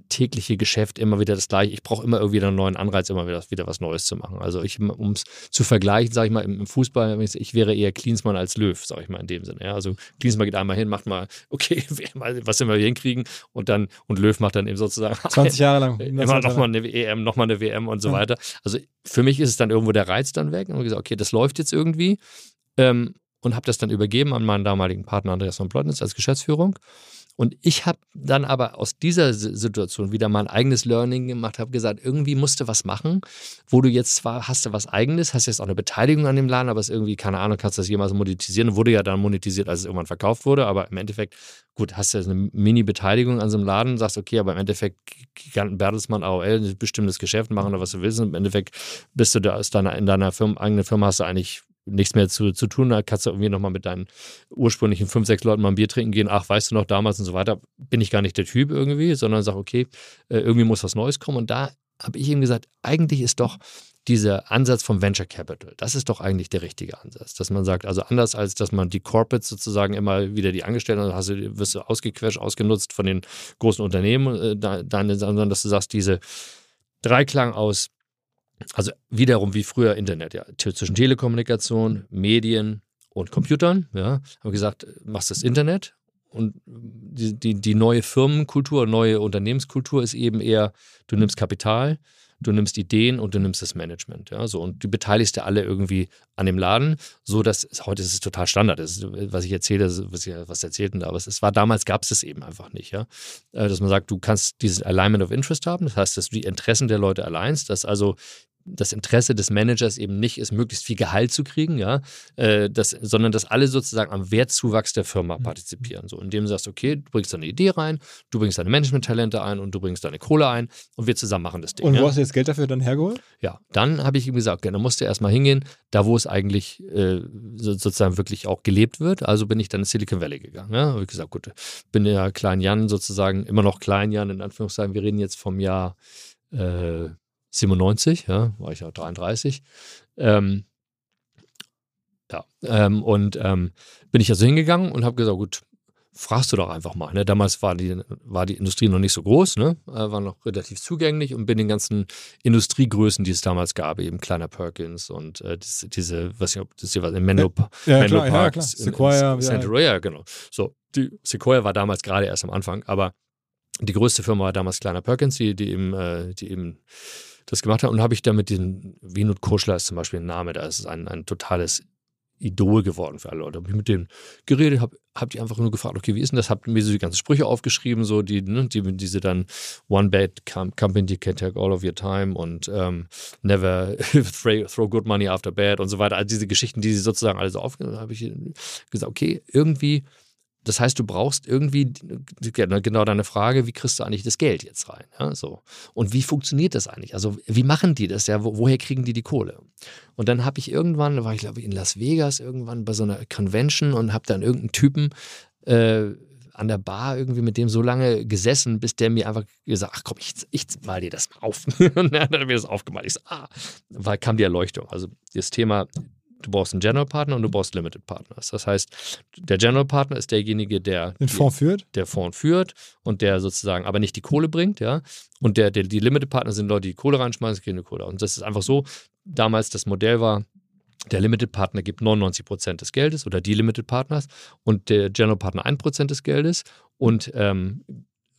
tägliche Geschäft immer wieder das gleiche. Ich brauche immer irgendwie einen neuen Anreiz, immer wieder, wieder was Neues zu machen. Also ich, um es zu vergleichen, sage ich mal, im, Fußball, ich wäre eher Klinsmann als Löw, sage ich mal in dem Sinne. Ja, also Klinsmann geht einmal hin, macht mal, <laughs> okay, was wir hinkriegen und dann, und Löw macht dann eben sozusagen <laughs> 20 Jahre lang. <laughs> Immer nochmal eine EM, nochmal eine WM und so weiter. Also für mich ist es dann irgendwo der Reiz dann weg und gesagt, okay, das läuft jetzt irgendwie. Ähm, und habe das dann übergeben an meinen damaligen Partner Andreas von Plotnitz als Geschäftsführung. Und ich habe dann aber aus dieser Situation wieder mein eigenes Learning gemacht, habe gesagt, irgendwie musst du was machen, wo du jetzt zwar hast du was eigenes, hast jetzt auch eine Beteiligung an dem Laden, aber es irgendwie, keine Ahnung, kannst du das jemals monetisieren. Wurde ja dann monetisiert, als es irgendwann verkauft wurde, aber im Endeffekt, gut, hast du jetzt eine Mini-Beteiligung an so einem Laden, sagst, okay, aber im Endeffekt Giganten Bertelsmann, AOL, ein bestimmtes Geschäft machen oder was du willst. Und im Endeffekt bist du da deiner, in deiner Firma, eigenen Firma hast du eigentlich nichts mehr zu, zu tun, da kannst du irgendwie nochmal mit deinen ursprünglichen fünf, sechs Leuten mal ein Bier trinken gehen, ach, weißt du noch, damals und so weiter, bin ich gar nicht der Typ irgendwie, sondern sag, okay, äh, irgendwie muss was Neues kommen. Und da habe ich ihm gesagt, eigentlich ist doch dieser Ansatz vom Venture Capital, das ist doch eigentlich der richtige Ansatz, dass man sagt, also anders als, dass man die Corporates sozusagen immer wieder die Angestellten, hast du, wirst du ausgequetscht, ausgenutzt von den großen Unternehmen, äh, sondern dass du sagst, diese Dreiklang aus also wiederum wie früher Internet, ja, zwischen Telekommunikation, Medien und Computern, ja, haben gesagt, machst das Internet und die, die, die neue Firmenkultur, neue Unternehmenskultur ist eben eher, du nimmst Kapital, du nimmst Ideen und du nimmst das Management. Ja, so, und du beteiligst ja alle irgendwie an dem Laden, so dass heute ist es total Standard. Ist, was ich erzähle, was, ich, was erzählten da, aber es war damals gab es das eben einfach nicht. Ja, äh, dass man sagt, du kannst dieses Alignment of Interest haben, das heißt, dass du die Interessen der Leute alleinst, dass also das Interesse des Managers eben nicht ist, möglichst viel Gehalt zu kriegen, ja, äh, das, sondern dass alle sozusagen am Wertzuwachs der Firma mhm. partizipieren. So, indem du sagst, okay, du bringst deine Idee rein, du bringst deine Management-Talente ein und du bringst deine Kohle ein und wir zusammen machen das Ding. Und wo ja? hast du jetzt Geld dafür dann hergeholt? Ja, dann habe ich ihm gesagt, okay, dann musst du erstmal hingehen, da wo es eigentlich äh, sozusagen wirklich auch gelebt wird. Also bin ich dann in Silicon Valley gegangen. Ja? Habe ich gesagt, gut, bin ja Klein Jan sozusagen, immer noch Klein Jan in Anführungszeichen. Wir reden jetzt vom Jahr äh, 97, ja, war ich ja 33. Ähm, ja, ähm, und ähm, bin ich also hingegangen und habe gesagt, gut, fragst du doch einfach mal. Ne? Damals war die, war die Industrie noch nicht so groß, ne? Äh, war noch relativ zugänglich und bin den ganzen Industriegrößen, die es damals gab, eben kleiner Perkins und äh, diese, diese, was ich, das hier war in Menlo, ja, Menlo klar, Park, ja, Sequoia, in, Santa ja. genau. So, die Sequoia war damals gerade erst am Anfang, aber die größte Firma war damals Kleiner Perkins, die, die eben, äh, die eben das gemacht habe. Und habe ich da mit den, Winut Koschler ist zum Beispiel ein Name, da ist es ein, ein totales Idol geworden für alle Leute. Habe ich mit denen geredet, habe hab die einfach nur gefragt, okay, wie ist denn das? Hab mir so die ganzen Sprüche aufgeschrieben, so die, ne, die diese dann One Bad Company can take all of your time und ähm, never <laughs> throw good money after bad und so weiter. Also diese Geschichten, die sie sozusagen alle so aufgenommen haben, habe ich gesagt, okay, irgendwie das heißt, du brauchst irgendwie genau deine Frage, wie kriegst du eigentlich das Geld jetzt rein? Ja, so. Und wie funktioniert das eigentlich? Also, wie machen die das? Ja, wo, woher kriegen die die Kohle? Und dann habe ich irgendwann, da war ich glaube ich in Las Vegas irgendwann bei so einer Convention und habe dann irgendeinen Typen äh, an der Bar irgendwie mit dem so lange gesessen, bis der mir einfach gesagt ach komm, ich, ich mal dir das mal auf. <laughs> und dann hat er mir das aufgemalt. Ich so, ah, weil kam die Erleuchtung. Also das Thema du brauchst einen General Partner und du brauchst Limited Partners. Das heißt, der General Partner ist derjenige, der den Fonds die, führt, der Fonds führt und der sozusagen aber nicht die Kohle bringt, ja. Und der, der die Limited Partner sind Leute, die Kohle reinschmeißen, keine Kohle. Und das ist einfach so. Damals das Modell war, der Limited Partner gibt 99 Prozent des Geldes oder die Limited Partners und der General Partner 1 Prozent des Geldes und ähm,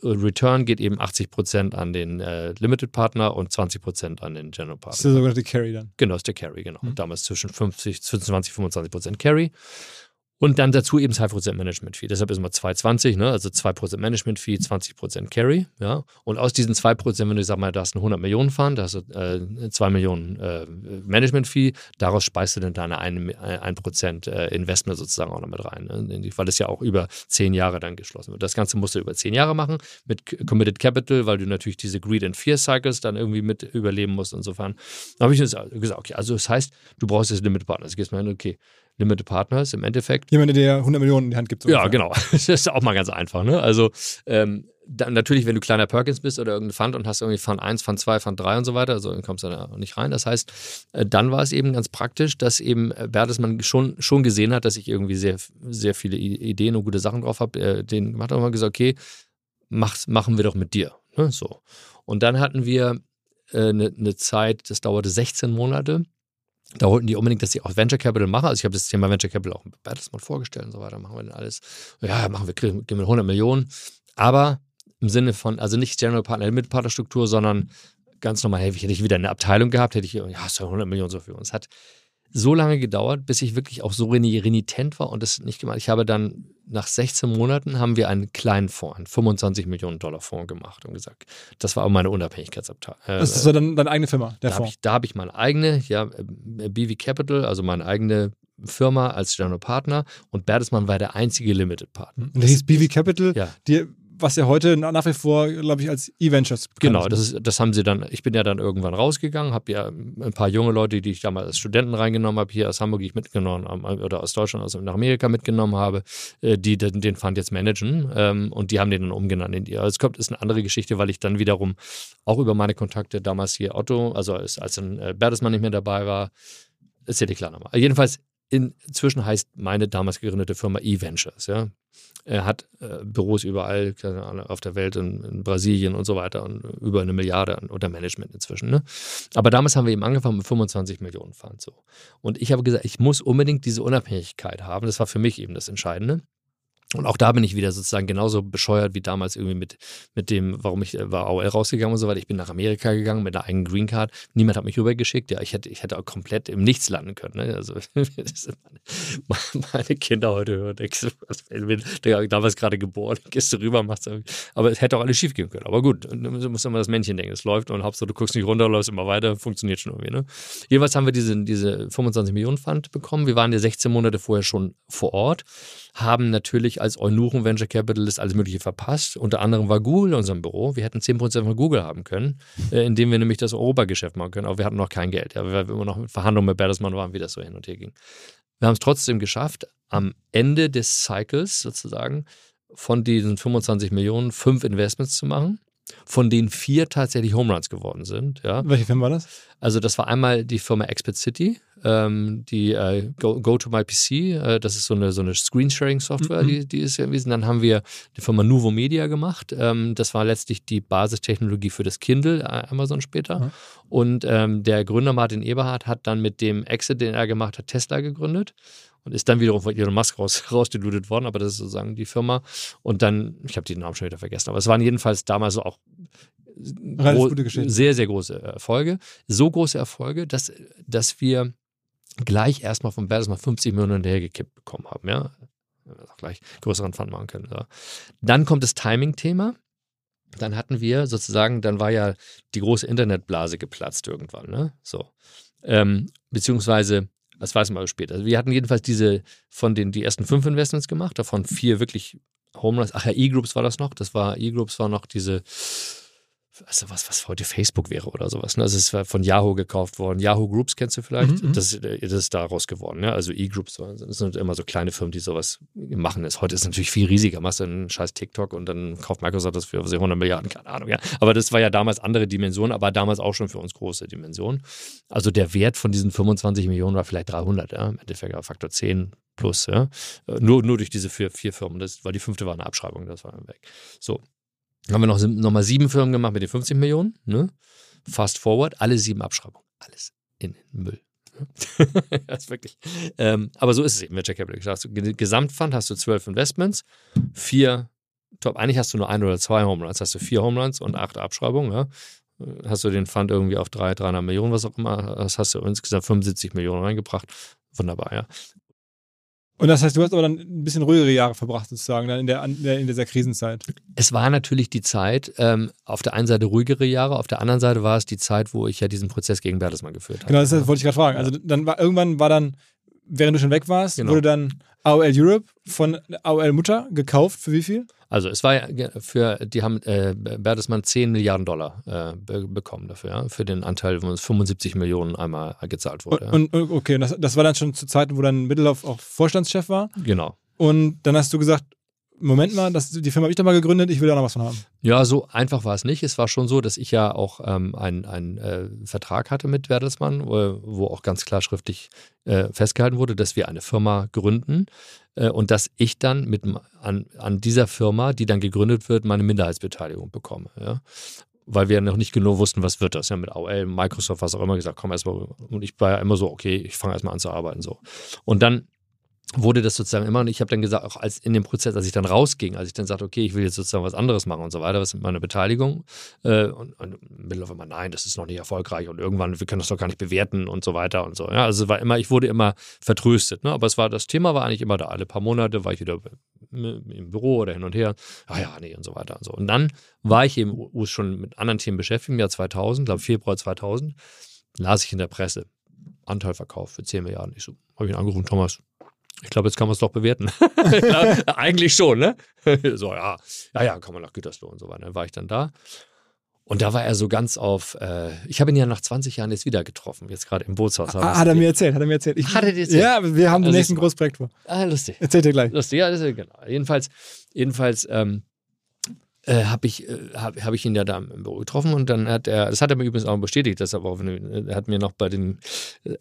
Return geht eben 80 Prozent an den äh, Limited Partner und 20 Prozent an den General Partner. Das ist der sogenannte Carry dann. Genau, ist der Carry, genau. Mhm. Damals zwischen 50, 20, 25 Prozent Carry. Und dann dazu eben 2% Management Fee. Deshalb ist immer 2,20, ne? also 2% Management Fee, 20% Carry. Ja? Und aus diesen 2%, wenn du sag mal, da hast einen 100 Millionen Fund, da hast du äh, 2 Millionen äh, Management Fee, daraus speist du dann deine 1%, 1 äh, Investment sozusagen auch noch mit rein. Ne? Weil das ja auch über 10 Jahre dann geschlossen wird. Das Ganze musst du über 10 Jahre machen mit Committed Capital, weil du natürlich diese Greed and Fear Cycles dann irgendwie mit überleben musst. Insofern habe ich gesagt, okay, also das heißt, du brauchst jetzt Limit Partners. Gehst mal hin, okay, Limited Partners im Endeffekt. Jemand, der 100 Millionen in die Hand gibt. So ja, genau. <laughs> Das ist auch mal ganz einfach. Ne? Also ähm, dann, natürlich, wenn du kleiner Perkins bist oder irgendein Fund und hast irgendwie Fund 1, Fund 2, Fund 3 und so weiter, also dann kommst du da nicht rein. Das heißt, äh, dann war es eben ganz praktisch, dass eben äh, Bertelsmann schon, schon gesehen hat, dass ich irgendwie sehr, sehr viele Ideen und gute Sachen drauf habe, äh, den gemacht habe und gesagt, okay, mach's, machen wir doch mit dir. Ne? So. Und dann hatten wir eine äh, ne Zeit, das dauerte 16 Monate da wollten die unbedingt, dass ich auch Venture Capital mache. Also ich habe das Thema Venture Capital auch mit Bertelsmann vorgestellt und so weiter. Machen wir denn alles? Ja, machen wir, gehen wir 100 Millionen. Aber im Sinne von, also nicht General Partner, Limited Partner Struktur, sondern ganz normal, hätte ich wieder eine Abteilung gehabt, hätte ich, ja, hast du 100 Millionen so für uns. Hat so lange gedauert, bis ich wirklich auch so renitent war und das nicht gemacht. Ich habe dann nach 16 Monaten haben wir einen kleinen Fonds, einen 25 Millionen Dollar Fonds gemacht und gesagt, das war auch meine Unabhängigkeitsabteilung. Äh, das ist so dann deine eigene Firma, der da Fonds. Hab ich, da habe ich meine eigene, ja, äh, BV Capital, also meine eigene Firma als General Partner und Bertelsmann war der einzige Limited Partner. Und der hieß BV Capital, ja. die was ja heute nach wie vor, glaube ich, als E-Ventures Genau, das, ist, das haben sie dann, ich bin ja dann irgendwann rausgegangen, habe ja ein paar junge Leute, die ich damals als Studenten reingenommen habe, hier aus Hamburg, die ich mitgenommen oder aus Deutschland, also nach Amerika mitgenommen habe, äh, die den, den Fund jetzt managen ähm, und die haben den dann umgenannt in die. Also es kommt, ist eine andere Geschichte, weil ich dann wiederum auch über meine Kontakte damals hier Otto, also als, als ein äh, Bertelsmann nicht mehr dabei war, erzähle ich klar nochmal. Jedenfalls Inzwischen heißt meine damals gegründete Firma eVentures. Ja. Er hat äh, Büros überall auf der Welt, in, in, Brasilien und so weiter und über eine Milliarde unter Management inzwischen. Ne? Aber damals haben wir eben angefangen mit 25 Millionen Fund so. Und ich habe gesagt, ich muss unbedingt diese Unabhängigkeit haben. Das war für mich eben das Entscheidende. Und auch da bin ich wieder sozusagen genauso bescheuert wie damals irgendwie mit, mit dem, warum ich äh, war AOL rausgegangen und so weiter. Ich bin nach Amerika gegangen mit einer eigenen Green Card. Niemand hat mich rübergeschickt. Ja, ich hätte, ich hätte auch komplett im Nichts landen können. Ne? Also, <laughs> meine, Kinder heute hören, denkst du, was, der, damals gerade geboren, <laughs> gehst du rüber, machst du, aber es hätte auch alles schief gehen können. Aber gut, du musst immer das Männchen denken, es läuft und Hauptsache du guckst nicht runter, läufst immer weiter, funktioniert schon irgendwie. Ne? Jedenfalls haben wir diese, diese 25 Millionen Pfand bekommen. Wir waren ja 16 Monate vorher schon vor Ort haben natürlich als Eunuchen Venture Capitalist alles Mögliche verpasst. Unter anderem war Google in unserem Büro. Wir hätten 10% von Google haben können, <laughs> äh, indem wir nämlich das Europageschäft machen können. Aber wir hatten noch kein Geld. Ja, weil wir immer noch mit Verhandlungen mit Bertelsmann waren, wie das so hin und her ging. Wir haben es trotzdem geschafft, am Ende des Cycles sozusagen von diesen 25 Millionen fünf Investments zu machen von denen vier tatsächlich Home Runs geworden sind. Ja. Welche Firma war das? Also das war einmal die Firma Expert City, ähm, die äh, Go, Go, to My PC, äh, das ist so eine, so eine Screensharing-Software, mhm. die, die ist gewesen. Dann haben wir die Firma Nuvo Media gemacht. Ähm, das war letztlich die Basistechnologie für das Kindle, äh, Amazon später. Mhm. Und ähm, der Gründer Martin Eberhardt hat dann mit dem Exit, den er gemacht hat, Tesla gegründet und ist dann wiederum von Elon Musk raus, <laughs> rausdilutet worden, aber das ist sozusagen die Firma. Und dann, ich habe den Namen schon wieder vergessen, aber es waren jedenfalls damals so auch sehr, sehr große Erfolge. So große Erfolge, dass, dass wir gleich erstmal von Bertelsmann 50 Millionen hinterhergekippt bekommen haben, ja. Auch gleich größeren Fund machen können. Ja. Dann kommt das Timing-Thema. Dann hatten wir sozusagen, dann war ja die große Internetblase geplatzt irgendwann, ne? So. Ähm, beziehungsweise das weiß man später. Also wir hatten jedenfalls diese von den die ersten fünf Investments gemacht, davon vier wirklich Home Runs. Ach ja, E-Groups war das noch. Das war E-Groups war noch diese also was, was heute Facebook wäre oder sowas. Ne? Also es war von Yahoo gekauft worden. Yahoo Groups kennst du vielleicht? Mhm. Das, äh, das, ist daraus geworden. Ne? Also E-Groups das sind immer so kleine Firmen, die sowas machen. Ist. Heute ist es natürlich viel riesiger. Machst du einen scheiß TikTok und dann kauft Microsoft das für 100 Milliarden, keine Ahnung. Ja. Aber das war ja damals andere Dimensionen, aber damals auch schon für uns große Dimensionen. Also der Wert von diesen 25 Millionen war vielleicht 300. Ja? Im Endeffekt Faktor 10 plus. Ja? Äh, nur, nur durch diese vier, vier Firmen. Das, weil die fünfte war eine Abschreibung, das war weg. So, haben wir noch, noch mal sieben Firmen gemacht mit den 50 Millionen. Ne? Fast forward, alle sieben Abschreibungen. Alles in den Müll. <laughs> das ist wirklich. Ähm, aber so ist es eben Venture Capital. Hast du, Gesamtfund hast du zwölf Investments, vier Top. Eigentlich hast du nur ein oder zwei Home Runs. Hast du vier Home Runs und acht Abschreibungen. Ja? Hast du den Fund irgendwie auf drei, 300 Millionen, was auch immer, das hast du insgesamt 75 Millionen reingebracht. Wunderbar, ja. Und das heißt, du hast aber dann ein bisschen ruhigere Jahre verbracht, sozusagen, dann in, der, in dieser Krisenzeit. Es war natürlich die Zeit, ähm, auf der einen Seite ruhigere Jahre, auf der anderen Seite war es die Zeit, wo ich ja diesen Prozess gegen Bertelsmann geführt habe. Genau, das wollte ich gerade fragen. Also dann war irgendwann war dann, während du schon weg warst, genau. wurde dann AOL Europe von AOL Mutter gekauft. Für wie viel? Also es war ja für, die haben äh, Bertelsmann 10 Milliarden Dollar äh, be bekommen dafür, ja, für den Anteil, wo 75 Millionen einmal gezahlt wurde. Und, ja. und okay, und das, das, war dann schon zu Zeiten, wo dann Mittelhoff auch Vorstandschef war. Genau. Und dann hast du gesagt, Moment mal, das, die Firma habe ich da mal gegründet, ich will da noch was von haben. Ja, so einfach war es nicht. Es war schon so, dass ich ja auch ähm, einen äh, Vertrag hatte mit Bertelsmann, wo, wo auch ganz klar schriftlich äh, festgehalten wurde, dass wir eine Firma gründen äh, und dass ich dann mit, an, an dieser Firma, die dann gegründet wird, meine Minderheitsbeteiligung bekomme. Ja? Weil wir noch nicht genau wussten, was wird das. Ja, mit AOL, Microsoft, was auch immer gesagt, komm erstmal. Und ich war ja immer so, okay, ich fange erstmal an zu arbeiten. So. Und dann wurde das sozusagen immer und ich habe dann gesagt, auch als in dem Prozess, als ich dann rausging, als ich dann sagte, okay, ich will jetzt sozusagen was anderes machen und so weiter, was ist meine Beteiligung? Äh, und, und Mittel immer, nein, das ist noch nicht erfolgreich und irgendwann, wir können das doch gar nicht bewerten und so weiter und so. Ja, also war immer, ich wurde immer vertröstet, ne? aber es war, das Thema war eigentlich immer da. Alle paar Monate war ich wieder im Büro oder hin und her, ja, ja, nee und so weiter und so. Und dann war ich eben schon mit anderen Themen beschäftigt, im Jahr 2000, glaube Februar 2000, las ich in der Presse, Anteilverkauf für 10 Milliarden. Ich so, habe ich ihn angerufen, Thomas, ich glaube, jetzt kann man es doch bewerten. <laughs> Eigentlich schon, ne? <laughs> so, ja, ja, ja, komm mal nach Gütersloh und so weiter. Dann war ich dann da. Und da war er so ganz auf, äh, ich habe ihn ja nach 20 Jahren jetzt wieder getroffen, jetzt gerade im Bootshaus. Ah, hat er mir erzählt, hat er mir erzählt. Ich, hat er dir erzählt? Ja, wir haben also den nächsten Großprojekt vor. Ah, lustig. Erzählt dir gleich. Lustig, ja, das ist, genau. Jedenfalls, jedenfalls ähm, äh, habe ich, äh, hab, hab ich ihn ja da im Büro getroffen und dann hat er, das hat er mir übrigens auch bestätigt, dass er, auch, er hat mir noch bei den äh,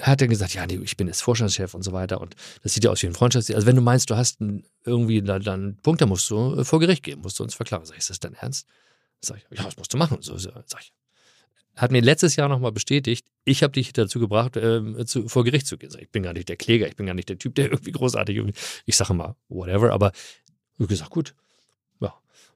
hat er gesagt, ja, nee, ich bin jetzt Vorstandschef und so weiter und das sieht ja aus wie ein Freundschafts... Also wenn du meinst, du hast irgendwie dann einen Punkt, da musst du äh, vor Gericht gehen, musst du uns verklagen. Sag ich, ist das dein Ernst? Sag ich, ja, was musst du machen? So, so, sag ich. Hat mir letztes Jahr nochmal bestätigt, ich habe dich dazu gebracht, äh, zu, vor Gericht zu gehen. Sag, ich bin gar nicht der Kläger, ich bin gar nicht der Typ, der irgendwie großartig irgendwie, ich sage mal, whatever, aber ich gesagt, gut.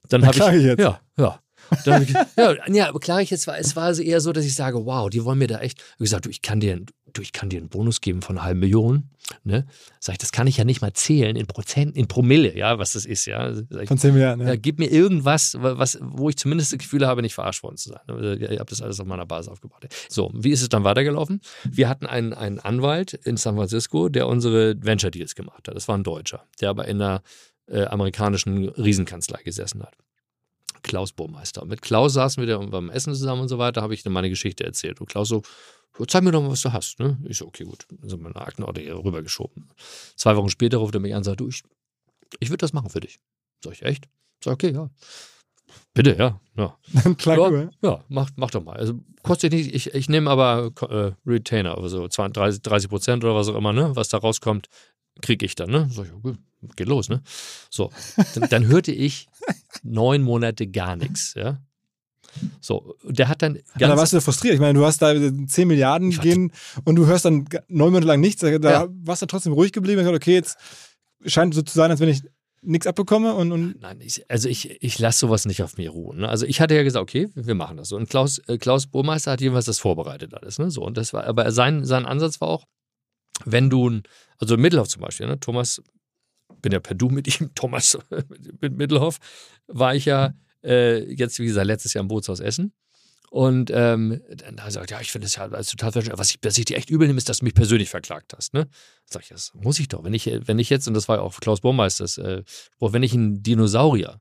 Dann habe ich, ich jetzt. ja, ja. Ich, ja, ja, klar, ich jetzt war, es war eher so, dass ich sage, wow, die wollen mir da echt, ich gesagt, du, ich kann dir, du, ich kann dir einen Bonus geben von einer halben Million. Ne? Sag ich, das kann ich ja nicht mal zählen in Prozent, in Promille, ja, was das ist, ja. Ich, von 10 Milliarden, ja. ja. Gib mir irgendwas, was, wo ich zumindest das Gefühl habe, nicht verarscht worden zu sein. Also, ich habe das alles auf meiner Basis aufgebaut. So, wie ist es dann weitergelaufen? Wir hatten einen, einen Anwalt in San Francisco, der unsere Venture Deals gemacht hat. Das war ein Deutscher, der aber in einer äh, amerikanischen Riesenkanzlei gesessen hat. Klaus Burmeister. Mit Klaus saßen wir da beim Essen zusammen und so weiter, habe ich dann meine Geschichte erzählt. Und Klaus so, zeig mir doch mal, was du hast. Ne? Ich so, okay, gut. Dann sind meine Aktenordner hier rübergeschoben. Zwei Wochen später ruft er mich an und sagt, du, ich, ich würde das machen für dich. Sag ich, echt? Sag, okay, ja. Bitte, ja. Ja, <laughs> Klar, ja, ja mach, mach doch mal. Also kostet nicht, ich, ich nehme aber äh, Retainer, also 20, 30 Prozent oder was auch immer, ne? Was da rauskommt, kriege ich dann, ne? Ich, okay, geht los, ne? So. Dann, dann hörte ich neun Monate gar nichts, ja. So, der hat dann. Ganz ja, da warst du frustriert. Ich meine, du hast da 10 Milliarden gehen und du hörst dann neun Monate lang nichts. Da ja. warst du trotzdem ruhig geblieben und gesagt, okay, jetzt scheint so zu sein, als wenn ich nichts abbekomme und, und Nein, ich, also ich, ich lasse sowas nicht auf mir ruhen. Ne? Also ich hatte ja gesagt, okay, wir machen das so. Und Klaus, äh, Klaus Burmeister hat jeweils das vorbereitet alles. Ne? So, und das war, aber sein, sein Ansatz war auch, wenn du, also Mittelhoff zum Beispiel, ne? Thomas, bin ja per Du mit ihm, <laughs> Thomas <laughs> mit Mittelhoff, war ich ja äh, jetzt, wie gesagt, letztes Jahr im Bootshaus Essen. Und ähm, dann hat er gesagt, ja, ich finde es ja also total verständlich. Was ich, was ich dir echt übel nehme, ist, dass du mich persönlich verklagt hast. Ne? Sag ich, das muss ich doch. Wenn ich, wenn ich jetzt, und das war ja auch Klaus Burmeisters äh, wenn ich einen Dinosaurier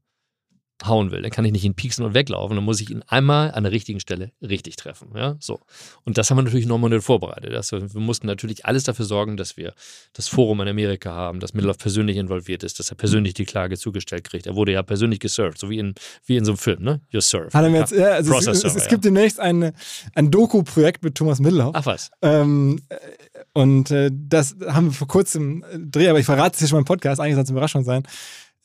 hauen will, dann kann ich nicht ihn pieksen und weglaufen, dann muss ich ihn einmal an der richtigen Stelle richtig treffen. Ja, so. Und das haben wir natürlich nochmal vorbereitet. Das, wir mussten natürlich alles dafür sorgen, dass wir das Forum in Amerika haben, dass Middelhoff persönlich involviert ist, dass er persönlich die Klage zugestellt kriegt. Er wurde ja persönlich gesurft, so wie in, wie in so einem Film, ne? You're served. Hat er jetzt, ja, also es, es, es, gibt demnächst ein, ein Doku-Projekt mit Thomas Middelhoff. Ach was. Ähm, und äh, das haben wir vor kurzem äh, Dreh, aber ich verrate es hier schon mal im Podcast, eigentlich soll es eine Überraschung sein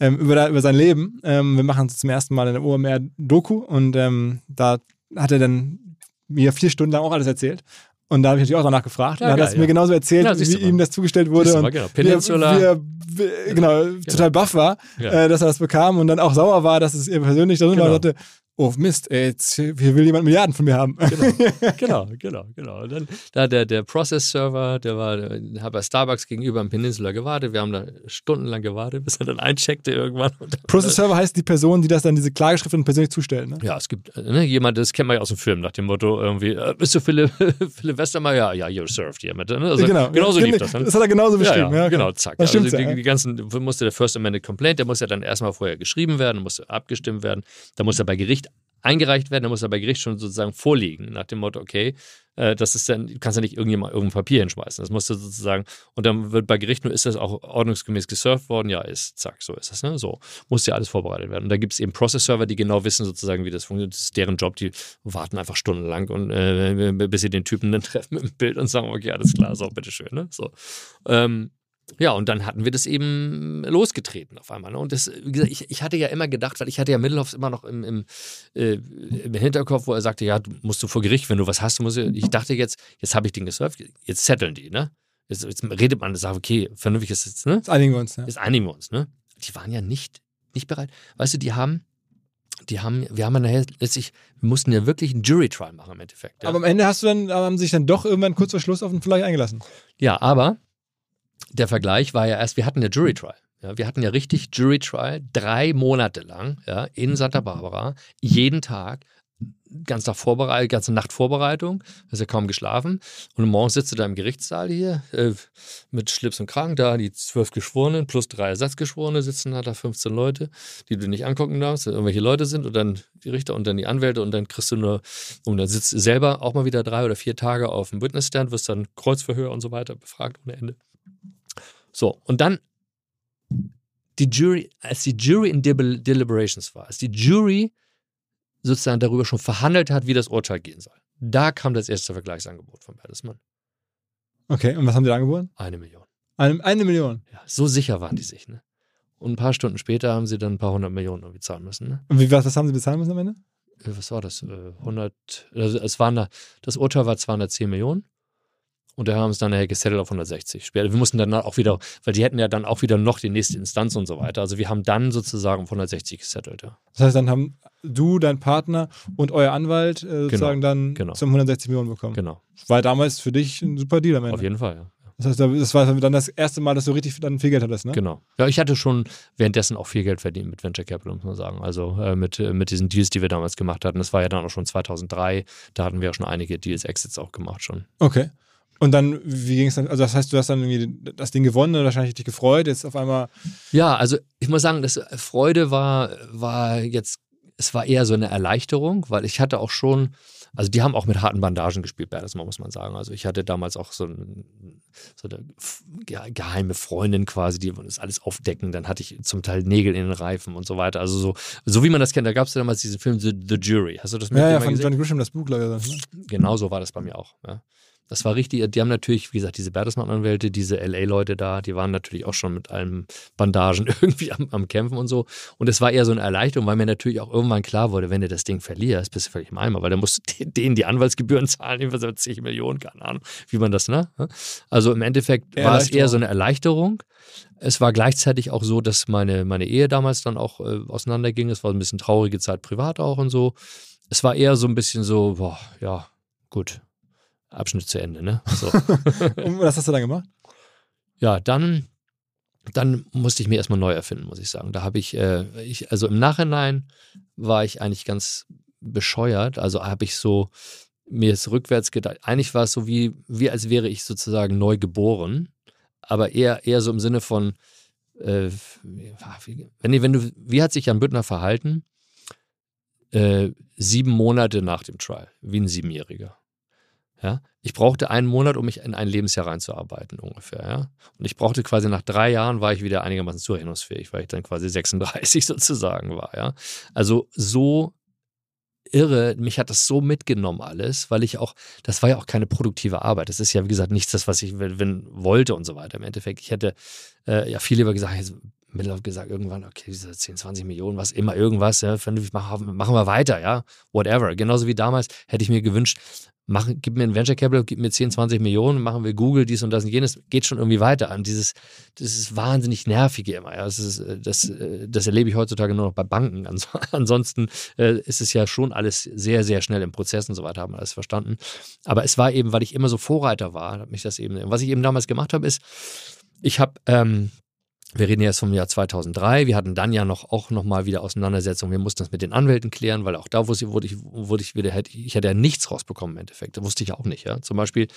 ähm, über, über sein Leben. Ähm, wir machen zum ersten Mal eine OMR-Doku und ähm, da hat er dann mir vier Stunden lang auch alles erzählt. Und da habe ich natürlich auch danach gefragt. Ja, und er hat es ja. mir genauso erzählt, ja, wie ihm das zugestellt wurde. Und genau. Peninsula. Wie er, wie er, genau, total baff war, äh, dass er das bekam und dann auch sauer war, dass es ihr persönlich drin genau. war. Und sagte, oh Mist, ey, jetzt hier will jemand Milliarden von mir haben. Genau, <laughs> genau, genau. genau. Und dann da der, der Process-Server, der war, der hat bei Starbucks gegenüber am Peninsula gewartet. Wir haben da stundenlang gewartet, bis er dann eincheckte irgendwann. Process-Server heißt die Person, die das dann diese Klageschrift persönlich zustellen, ne? Ja, es gibt ne, jemand, das kennt man ja aus dem Film, nach dem Motto irgendwie, äh, bist du Philipp, <laughs> Philipp Westermeier? Ja, ja, you're served hier mit. Ne? Also, genau, genauso lief das. Ne? Das hat er genauso beschrieben. Ja, ja, genau, zack. Das also die, die ganzen, musste der First Amendment Complaint, der muss ja dann erstmal vorher geschrieben werden, musste abgestimmt werden, da muss er bei Gericht eingereicht werden, dann muss er bei Gericht schon sozusagen vorliegen, nach dem Motto, okay, äh, das ist dann, du kannst ja nicht irgendjemand irgendein Papier hinschmeißen. Das musst du sozusagen, und dann wird bei Gericht nur, ist das auch ordnungsgemäß gesurft worden? Ja, ist, zack, so ist das. Ne? So, muss ja alles vorbereitet werden. Und da gibt es eben Process-Server, die genau wissen sozusagen, wie das funktioniert. Das ist deren Job, die warten einfach stundenlang und äh, bis sie den Typen dann <laughs> treffen mit dem Bild und sagen, okay, alles klar, so, bitteschön. Ne? So. Ähm, ja, und dann hatten wir das eben losgetreten auf einmal. Ne? Und das, wie gesagt, ich, ich hatte ja immer gedacht, weil ich hatte ja Mittelhoff immer noch im, im, äh, im Hinterkopf, wo er sagte, ja, du musst du vor Gericht, wenn du was hast, musst du, ich dachte jetzt, jetzt habe ich den gesurft, jetzt zetteln die, ne? Jetzt, jetzt redet man und sagt, okay, vernünftig ist es, ne? Jetzt einigen wir uns. Ja. Jetzt einigen wir uns, ne? Die waren ja nicht, nicht bereit. Weißt du, die haben, die haben, wir haben ja nachher letztlich, wir mussten ja wirklich einen Jury-Trial machen im Endeffekt. Ja? Aber am Ende hast du dann, haben sich dann doch irgendwann kurz vor Schluss auf den Vergleich eingelassen. Ja, aber der Vergleich war ja erst, wir hatten ja Jury Trial. Ja, wir hatten ja richtig Jury Trial, drei Monate lang, ja, in Santa Barbara, jeden Tag, ganz nach Vorbereitung, ganze Nacht Vorbereitung, hast ja kaum geschlafen. Und morgens sitzt du da im Gerichtssaal hier äh, mit Schlips und Kragen, da die zwölf Geschworenen plus drei Ersatzgeschworene sitzen da, da 15 Leute, die du nicht angucken darfst, irgendwelche Leute sind und dann die Richter und dann die Anwälte und dann kriegst du nur, und dann sitzt du selber auch mal wieder drei oder vier Tage auf dem Witnessstand, wirst dann Kreuzverhör und so weiter befragt ohne Ende. So, und dann die Jury, als die Jury in Deliber- Deliberations war, als die Jury sozusagen darüber schon verhandelt hat, wie das Urteil gehen soll, da kam das erste Vergleichsangebot von Bertelsmann. Okay, und was haben die da angeboten? Eine Million. Eine, eine Million. Ja, so sicher waren die sich, ne? Und ein paar Stunden später haben sie dann ein paar hundert Millionen irgendwie zahlen müssen, ne? Und wie, was, was haben sie bezahlen müssen am Ende? Äh, Was war das? Äh, 100, also es waren da, das Urteil war 210 Millionen. Und da haben es dann nachher gesettelt auf 160. Später, wir mussten dann auch wieder, weil die hätten ja dann auch wieder noch die nächste Instanz und so weiter. Also wir haben dann sozusagen auf 160 gesettelt, ja. Das heißt, dann haben du, dein Partner und euer Anwalt äh, sozusagen dann genau. zum 160 Millionen bekommen. Genau. War damals für dich ein super Deal am Ende. Auf jeden Fall, ja. Das heißt, das war dann das erste Mal, dass du richtig dann viel Geld hattest, ne? Genau. Ja, ich hatte schon währenddessen auch viel Geld verdient mit Venture Capital, muss man sagen. Also äh, mit, äh, mit diesen Deals, die wir damals gemacht hatten. Das war ja dann auch schon 2003. Da hatten wir ja schon einige Deals, Exits auch gemacht schon. Okay. Und dann, wie ging es dann? Also, das heißt, du hast dann irgendwie das Ding gewonnen und wahrscheinlich dich gefreut. Jetzt auf einmal. Ja, also ich muss sagen, das Freude war, war jetzt, es war eher so eine Erleichterung, weil ich hatte auch schon, also die haben auch mit harten Bandagen gespielt, Bertelsmann, muss man sagen. Also ich hatte damals auch so, ein, so eine geheime Freundin quasi, die das alles aufdecken. Dann hatte ich zum Teil Nägel in den Reifen und so weiter. Also so, so wie man das kennt, da gab es ja damals diesen Film The, The Jury. Hast du das mit Ja, ja, von gesehen? Johnny Grisham, das Buch, glaube ich. Ne? Genau so war das bei mir auch. Ja. Das war richtig, die haben natürlich, wie gesagt, diese Bertelsmann-Anwälte, diese LA-Leute da, die waren natürlich auch schon mit allen Bandagen <laughs> irgendwie am, am Kämpfen und so. Und es war eher so eine Erleichterung, weil mir natürlich auch irgendwann klar wurde, wenn du das Ding verlierst, bist du völlig im Eimer, weil dann musst du <laughs> denen die Anwaltsgebühren zahlen, so 10 Millionen, keine Ahnung, wie man das, ne? Also im Endeffekt war es eher so eine Erleichterung. Es war gleichzeitig auch so, dass meine, meine Ehe damals dann auch äh, auseinanderging. Es war ein bisschen traurige Zeit privat auch und so. Es war eher so ein bisschen so, boah, ja, gut. Abschnitt zu Ende, ne? So. <laughs> Und was hast du dann gemacht? ja, dann, dann musste ich mir erstmal neu erfinden, muss ich sagen. Da habe ich, äh, ich, also im Nachhinein war ich eigentlich ganz bescheuert. Also habe ich so mir jetzt rückwärts gedacht. Eigentlich war es so wie, wie als wäre ich sozusagen neu geboren, aber eher, eher so im Sinne von, äh, wie- wenn, wenn du, wie hat sich Jan Büttner verhalten? Äh, sieben Monate nach dem Trial, wie ein Siebenjähriger. Ja, ich brauchte einen Monat, um mich in ein Lebensjahr reinzuarbeiten ungefähr. Ja, und ich brauchte quasi nach drei Jahren war ich wieder einigermaßen zurechnungsfähig, weil ich dann quasi <laughs> 36 sozusagen war. Ja, also so irre, mich hat das so mitgenommen alles, weil ich auch, das war ja auch keine produktive Arbeit. Das ist ja wie gesagt nichts, das was ich wenn, wollte und so weiter. Im Endeffekt, ich hätte äh, ja viel lieber gesagt, Mittel gesagt irgendwann, okay, diese 10, 20 Millionen, was immer, irgendwas, ja, machen, machen wir weiter, ja, whatever. Genauso wie damals hätte ich mir gewünscht, mach, gib mir ein Venture Capital, gib mir 10, 20 Millionen, machen wir Google, dies und das und jenes, geht schon irgendwie weiter. Und dieses, das ist wahnsinnig nervige immer. Ja. Das, ist, äh, das, äh, das erlebe ich heutzutage nur noch bei Banken. Ans <laughs> ansonsten äh, ist es ja schon alles sehr, sehr schnell im Prozess und so weiter, haben wir alles verstanden. Aber es war eben, weil ich immer so Vorreiter war, hat mich das eben, was ich eben damals gemacht habe, ist, ich habe, ähm, wir reden jetzt vom Jahr 2003. Wir hatten dann ja noch auch noch mal wieder Auseinandersetzungen. Wir mussten das mit den Anwälten klären, weil auch da wusste, wurde ich, wurde ich wieder, hätte, ich hätte ja nichts rausbekommen im Endeffekt. Das wusste ich auch nicht. Ja, zum Beispiel,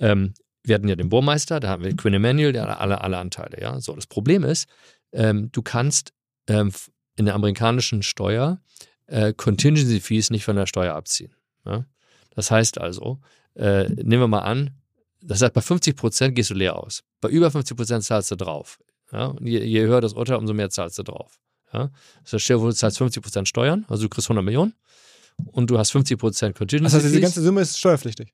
ähm, wir hatten ja den Burmeister, da haben wir Quinn Emanuel, der hat alle, alle Anteile. Ja, so das Problem ist, ähm, du kannst ähm, in der amerikanischen Steuer äh, Contingency Fees nicht von der Steuer abziehen. Ja? Das heißt also, äh, nehmen wir mal an, das heißt, bei 50 Prozent gehst du leer aus. Bei über 50 Prozent zahlst du drauf. Ja? Und je, je höher das Urteil, umso mehr zahlst du drauf. Ja? Das heißt, stell dir vor, du zahlst 50 Prozent Steuern, also du kriegst 100 Millionen und du hast 50 Prozent Contingency Das heißt, diese Fees. ganze Summe ist steuerpflichtig.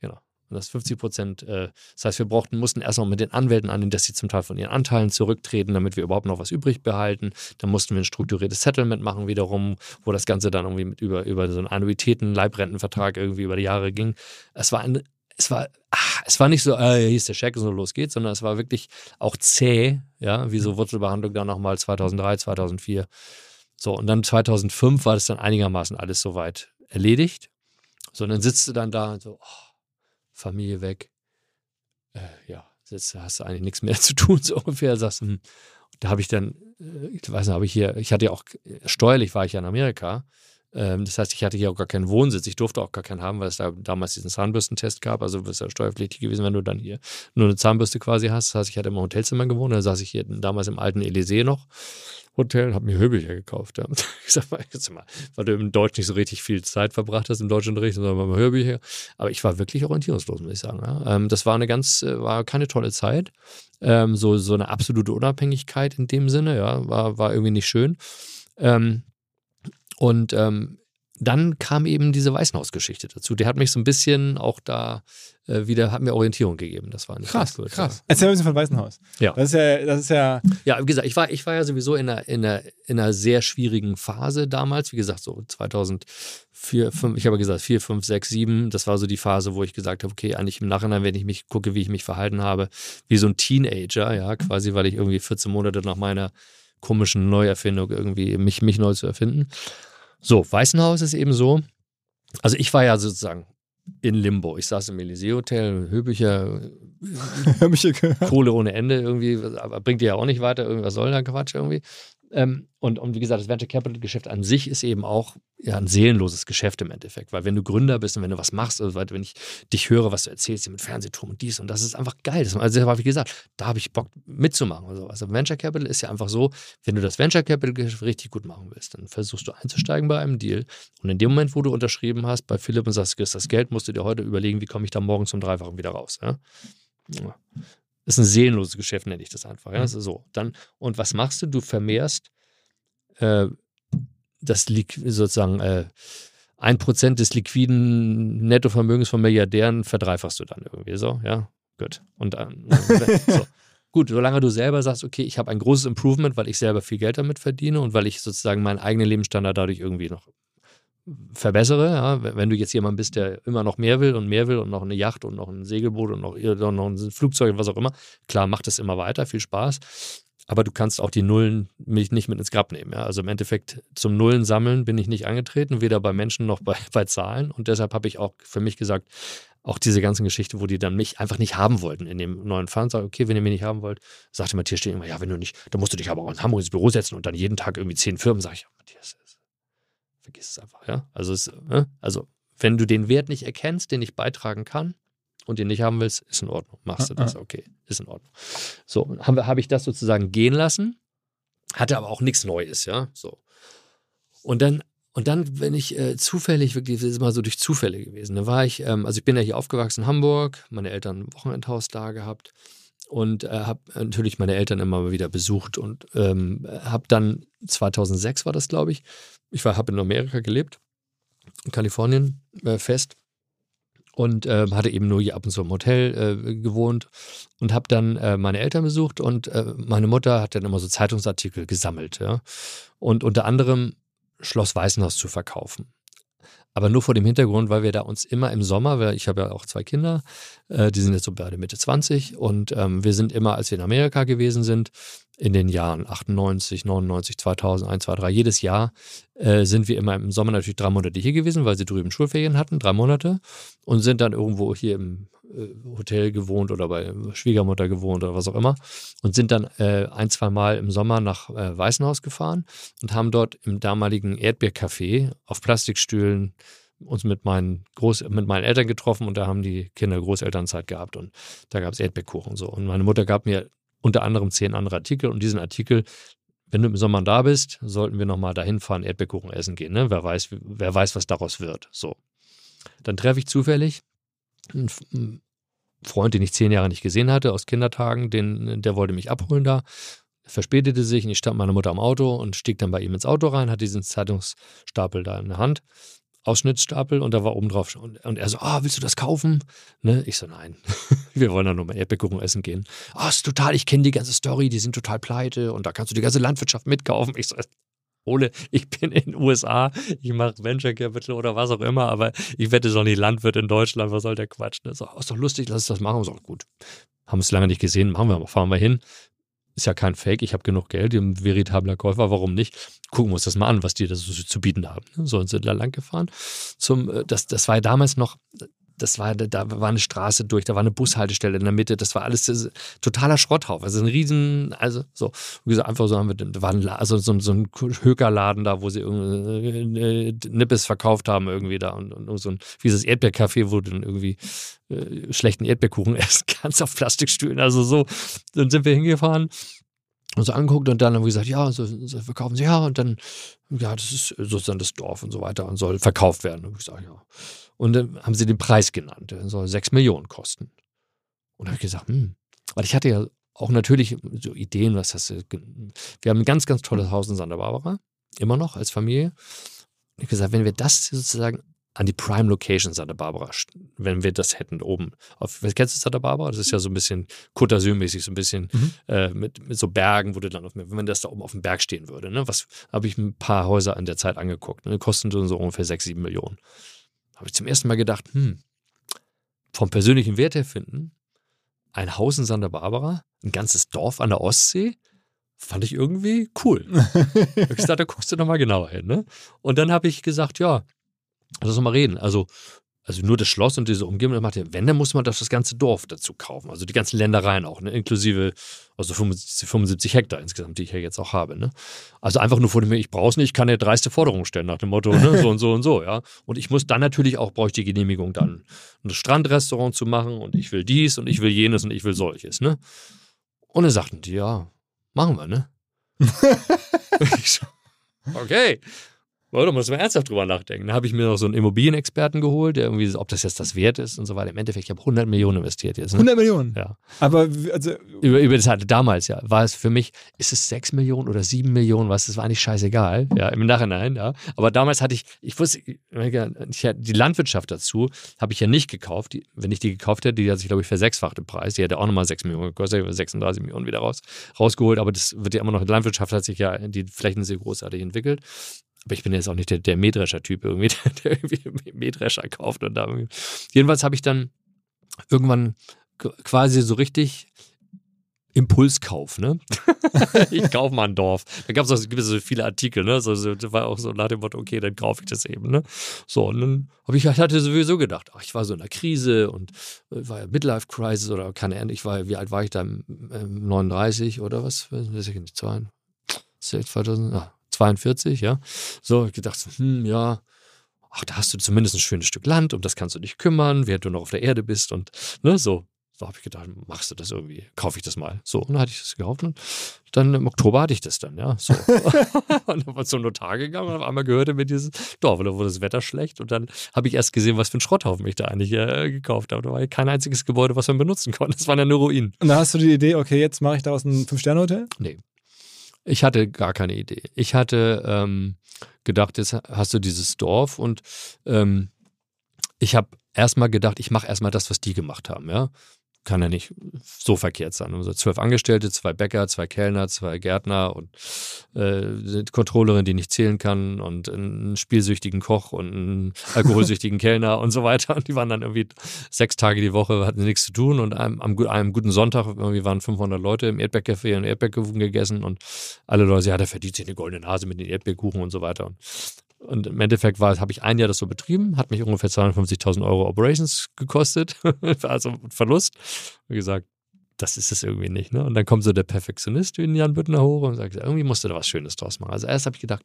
Genau. Und das 50 Prozent, äh, das heißt, wir brauchten, mussten erst noch mit den Anwälten annehmen, dass sie zum Teil von ihren Anteilen zurücktreten, damit wir überhaupt noch was übrig behalten. Dann mussten wir ein strukturiertes Settlement machen wiederum, wo das Ganze dann irgendwie mit über, über so einen Annuitäten, Leibrentenvertrag irgendwie über die Jahre ging. Es war ein, es war, ach, es war nicht so, äh, hier ist der Scheck und so los geht's, sondern es war wirklich auch zäh, ja, wie so Wurzelbehandlung dann nochmal 2003, 2004. So, und dann 2005 war das dann einigermaßen alles soweit erledigt. So, und dann sitzt du dann da und so, oh, Familie weg. Äh, ja, jetzt hast du eigentlich nichts mehr <laughs> zu tun, so ungefähr. Sagst, hm. Da habe ich dann, äh, ich weiß nicht, habe ich hier, ich hatte ja auch, steuerlich war ich ja in Amerika das heißt, ich hatte hier auch gar keinen Wohnsitz. Ich durfte auch gar keinen haben, weil es da damals diesen Zahnbürstentest gab. Also bist ja steuerpflichtig gewesen, wenn du dann hier nur eine Zahnbürste quasi hast. Das heißt, ich hatte immer Hotelzimmer gewohnt. Da saß ich hier damals im alten Elysee noch. Hotel, habe mir Höbelcher gekauft. Ja. <laughs> Ich sag mal, weil du im Deutsch nicht so richtig viel Zeit verbracht hast im Deutschunterricht, sondern mal Hörbücher. Aber ich war wirklich orientierungslos, muss ich sagen. Ja. Ähm, das war eine ganz, äh, war keine tolle Zeit. Ähm, so, so eine absolute Unabhängigkeit in dem Sinne, ja, war, war irgendwie nicht schön. Ähm, und ähm, dann kam eben diese Weißenhaus-Geschichte dazu. Der hat mich so ein bisschen auch da äh, wieder, hat mir Orientierung gegeben. Das war nicht krass, gut, krass. Ja. Erzähl ein bisschen von Weißenhaus. Ja. Das ist ja, das ist ja. Ja, wie gesagt, ich war, ich war ja sowieso in einer, in, einer, in einer sehr schwierigen Phase damals. Wie gesagt, so 2004, 5, ich habe gesagt 4, 5, 6, 7. Das war so die Phase, wo ich gesagt habe, okay, eigentlich im Nachhinein, wenn ich mich gucke, wie ich mich verhalten habe, wie so ein Teenager, ja, quasi, weil ich irgendwie 14 Monate nach meiner komischen Neuerfindung irgendwie mich, mich neu zu erfinden. So, Weißenhaus ist eben so. Also ich war ja sozusagen in Limbo. Ich saß im Elysee-Hotel, Höbücher, Kohle ohne Ende irgendwie, aber bringt dir ja auch nicht weiter, irgendwas soll da Quatsch irgendwie. Ähm, und, und wie gesagt, das Venture Capital Geschäft an sich ist eben auch ja, ein seelenloses Geschäft im Endeffekt. Weil wenn du Gründer bist und wenn du was machst, also wenn ich dich höre, was du erzählst mit Fernsehturm und dies und das ist einfach geil. Das, also, wie gesagt, da habe ich Bock mitzumachen. Also, also Venture Capital ist ja einfach so, wenn du das Venture Capital Geschäft richtig gut machen willst, dann versuchst du einzusteigen bei einem Deal. Und in dem Moment, wo du unterschrieben hast bei Philipp und sagst, das Geld, musst du dir heute überlegen, wie komme ich da morgen zum Dreifachen wieder raus. Ja? Das ist ein seelenloses Geschäft, nenne ich das einfach. Ja? Also so. Dann, und was machst du? Du vermehrst äh, das sozusagen äh, ein Prozent des liquiden Nettovermögens von Milliardären verdreifachst du dann irgendwie so, ja, gut. Und dann, <laughs> so. Gut, solange du selber sagst, okay, ich habe ein großes Improvement, weil ich selber viel Geld damit verdiene und weil ich sozusagen meinen eigenen Lebensstandard dadurch irgendwie noch verbessere. Ja? Wenn du jetzt jemand bist, der immer noch mehr will und mehr will und noch eine Yacht und noch ein Segelboot und noch, noch ein Flugzeug und was auch immer, klar, macht es immer weiter, viel Spaß aber du kannst auch die Nullen nicht mit ins Grab nehmen. Ja? Also im Endeffekt zum Nullen sammeln bin ich nicht angetreten, weder bei Menschen noch bei, <laughs> bei Zahlen. Und deshalb habe ich auch für mich gesagt, auch diese ganzen Geschichten, wo die dann mich einfach nicht haben wollten in dem neuen Fund, sage okay, wenn ihr mich nicht haben wollt, sagte Matthias Stehen immer, ja, wenn du nicht, dann musst du dich aber auch in Hamburg ins Büro setzen und dann jeden Tag irgendwie zehn Firmen, sage ich, Matthias, vergiss es einfach, ja. Also, es, ne? also wenn du den Wert nicht erkennst, den ich beitragen kann, und den nicht haben willst, ist in Ordnung. Machst du das, okay, ist in Ordnung. So, habe hab ich das sozusagen gehen lassen, hatte aber auch nichts Neues, ja, so. Und dann, und dann, wenn ich äh, zufällig, wirklich, das ist mal so durch Zufälle gewesen, da war ich, ähm, also ich bin ja hier aufgewachsen in Hamburg, meine Eltern ein Wochenendhaus da gehabt und äh, habe natürlich meine Eltern immer wieder besucht und ähm, habe dann 2006 war das, glaube ich, ich habe in Amerika gelebt, in Kalifornien äh, fest und äh, hatte eben nur hier ab und zu im Hotel äh, gewohnt und habe dann äh, meine Eltern besucht und äh, meine Mutter hat dann immer so Zeitungsartikel gesammelt ja? und unter anderem Schloss Weißenhaus zu verkaufen. Aber nur vor dem Hintergrund, weil wir da uns immer im Sommer, weil ich habe ja auch zwei Kinder, äh, die sind jetzt so beide Mitte 20 und ähm, wir sind immer, als wir in Amerika gewesen sind, in den Jahren 98, 99, 2000, 1, 2, 3, jedes Jahr äh, sind wir immer im Sommer natürlich drei Monate hier gewesen, weil sie drüben Schulferien hatten, drei Monate und sind dann irgendwo hier im Hotel gewohnt oder bei Schwiegermutter gewohnt oder was auch immer und sind dann äh, ein, zwei Mal im Sommer nach äh, Weißenhaus gefahren und haben dort im damaligen Erdbeercafé auf Plastikstühlen uns mit meinen, Groß mit meinen Eltern getroffen und da haben die Kinder Großelternzeit gehabt und da gab es Erdbeerkuchen und so. Und meine Mutter gab mir unter anderem zehn andere Artikel und diesen Artikel, wenn du im Sommer da bist, sollten wir nochmal dahin fahren, Erdbeerkuchen essen gehen. Ne? Wer, weiß, wer weiß, was daraus wird. So. Dann treffe ich zufällig einen Freund, den ich zehn Jahre nicht gesehen hatte, aus Kindertagen, den, der wollte mich abholen da verspätete sich und ich stand meine Mutter am Auto und stieg dann bei ihm ins Auto rein, hat diesen Zeitungsstapel da in der Hand Ausschnittsstapel und da war oben drauf. Und, und er so, ah, willst du das kaufen? Ne? Ich so, nein. <laughs> Wir wollen da nur mal Erdbeerkuchen essen gehen. Ah, oh, ist total, ich kenne die ganze Story, die sind total pleite und da kannst du die ganze Landwirtschaft mitkaufen. Ich so, Ole, ich bin in den USA, ich mache Venture Capital oder was auch immer, aber ich wette doch nicht Landwirt in Deutschland, was soll der Quatsch? Ne? So, ist doch lustig, lass uns das machen. So, gut, haben es lange nicht gesehen, machen wir fahren wir hin. Ist ja kein Fake, ich habe genug Geld, ein veritabler Käufer, warum nicht? Gucken wir uns das mal an, was die da so zu bieten haben. So sind da lang gefahren. Zum, äh, das, das war ja damals noch, das war, da war eine Straße durch, da war eine Bushaltestelle in der Mitte, das war alles das, totaler Schrotthaufen. Also ein riesen, also so, wie gesagt, einfach so haben wir, da war ein, also so, so ein Hökerladen da, wo sie irgendwie Nippes verkauft haben irgendwie da und, und so ein, dieses Erdbeercafé, wo du dann irgendwie äh, schlechten Erdbeerkuchen <laughs> essen kannst auf Plastikstühlen, also so, dann sind wir hingefahren uns angeguckt und dann haben wir gesagt, ja, so, so verkaufen sie, ja, und dann, ja, das ist sozusagen das Dorf und so weiter und soll verkauft werden. Und gesagt, ja. Und dann haben sie den Preis genannt, der soll sechs Millionen kosten. Und habe ich gesagt, hm, weil ich hatte ja auch natürlich so Ideen, was das, wir haben ein ganz, ganz tolles Haus in Santa Barbara, immer noch als Familie. Und ich habe gesagt, wenn wir das sozusagen an die Prime Location Santa Barbara, wenn wir das hätten oben. Auf, kennst du Santa Barbara? Das ist ja so ein bisschen Côte d'Azur-mäßig, so ein bisschen mhm. äh, mit, mit so Bergen, wo du dann auf, wenn man das da oben auf dem Berg stehen würde. Ne? Was habe ich ein paar Häuser an der Zeit angeguckt. Ne? Kosten so ungefähr sechs, sieben Millionen. Habe ich zum ersten Mal gedacht, hm, vom persönlichen Wert her finden, ein Haus in Santa Barbara, ein ganzes Dorf an der Ostsee, fand ich irgendwie cool. <laughs> ich gesagt, da guckst du nochmal genauer hin. Ne? Und dann habe ich gesagt, ja, Lass uns mal reden. Also, also nur das Schloss und diese Umgebung, das macht ja, wenn, dann muss man doch das ganze Dorf dazu kaufen. Also die ganzen Ländereien auch, ne? inklusive also 75, 75 Hektar insgesamt, die ich ja jetzt auch habe. Ne? Also einfach nur vor dem, ich brauche es nicht, ich kann ja dreiste Forderungen stellen nach dem Motto, ne? <laughs> so und so und so, ja. Und ich muss dann natürlich auch, brauche ich die Genehmigung dann, ein Strandrestaurant zu machen und ich will dies und ich will jenes und ich will solches, ne? Und dann sagten die, ja, machen wir, ne? <laughs> <laughs> okay. Oh, da muss man ernsthaft drüber nachdenken. Da habe ich mir noch so einen Immobilienexperten geholt, der irgendwie, ob das jetzt das wert ist und so weiter. Im Endeffekt, ich habe 100 Millionen investiert jetzt. Ne? 100 Millionen? Ja. Aber also. Über, über das hatte damals, ja. War es für mich, ist es 6 Millionen oder 7 Millionen, was, das war eigentlich scheißegal. Ja, im Nachhinein, ja. Aber damals hatte ich, ich wusste, ich, die Landwirtschaft dazu habe ich ja nicht gekauft. Die, wenn ich die gekauft hätte, die hat sich, glaube ich, versechsfacht im Preis. Die hätte auch nochmal 6 Millionen gekostet, 36 Millionen wieder raus, rausgeholt. Aber das wird ja immer noch, die Landwirtschaft hat sich ja die Flächen sehr großartig entwickelt. Aber ich bin jetzt auch nicht der, der Mähdrescher-Typ irgendwie, <laughs> der irgendwie Mähdrescher kauft und da. Jedenfalls habe ich dann irgendwann quasi so richtig Impulskauf, ne? <laughs> ich kaufe mal ein Dorf. Da gab es so viele Artikel, ne? So, war auch so nach dem Motto, okay, dann kaufe ich das eben, ne? So, und dann habe ich hatte sowieso gedacht, ach, ich war so in einer Krise und äh, war ja Midlife-Crisis oder keine Ahnung, ich war, wie alt war ich da? 39 oder was? Weiß ich nicht, 2000, ah, 42, ja. So, ich gedacht, hm, ja, ach, da hast du zumindest ein schönes Stück Land, um das kannst du dich kümmern, während du noch auf der Erde bist und, ne, so. So habe ich gedacht, machst du das irgendwie, kaufe ich das mal. So, und dann hatte ich das gekauft und dann im Oktober hatte ich das dann, ja. So. <laughs> <laughs> und dann war zum Notar gegangen und auf einmal gehörte mir dieses Dorf und da wurde das Wetter schlecht und dann habe ich erst gesehen, was für ein Schrotthaufen ich da eigentlich äh, gekauft habe. Da war ja kein einziges Gebäude, was man benutzen konnte. Das waren ja nur Ruinen. Und da hast du die Idee, okay, jetzt mache ich daraus ein Fünf-Sterne-Hotel? Nee. Ich hatte gar keine Idee. Ich hatte ähm, gedacht, jetzt hast du dieses Dorf und ähm, ich habe erstmal gedacht, ich mache erstmal das, was die gemacht haben, ja kann ja nicht so verkehrt sein. Also zwölf Angestellte, zwei Bäcker, zwei Kellner, zwei Gärtner und äh, eine Controllerin, die nicht zählen kann und einen spielsüchtigen Koch und einen <laughs> alkoholsüchtigen Kellner und so weiter. Und die waren dann irgendwie sechs Tage die Woche, hatten nichts zu tun und am, am, einem guten Sonntag irgendwie waren 500 Leute im Erdbeercafé und Erdbeerkuchen gegessen und alle Leute, ja, da verdient sich eine goldene Nase mit den Erdbeerkuchen und so weiter. Und und im Endeffekt habe ich ein Jahr das so betrieben, hat mich ungefähr 250.000 Euro Operations gekostet, <laughs> also Verlust. Wie gesagt, das ist es irgendwie nicht. Ne? Und dann kommt so der Perfektionist wie Jan Büttner hoch und sagt, irgendwie musst du da was Schönes draus machen. Also erst habe ich gedacht,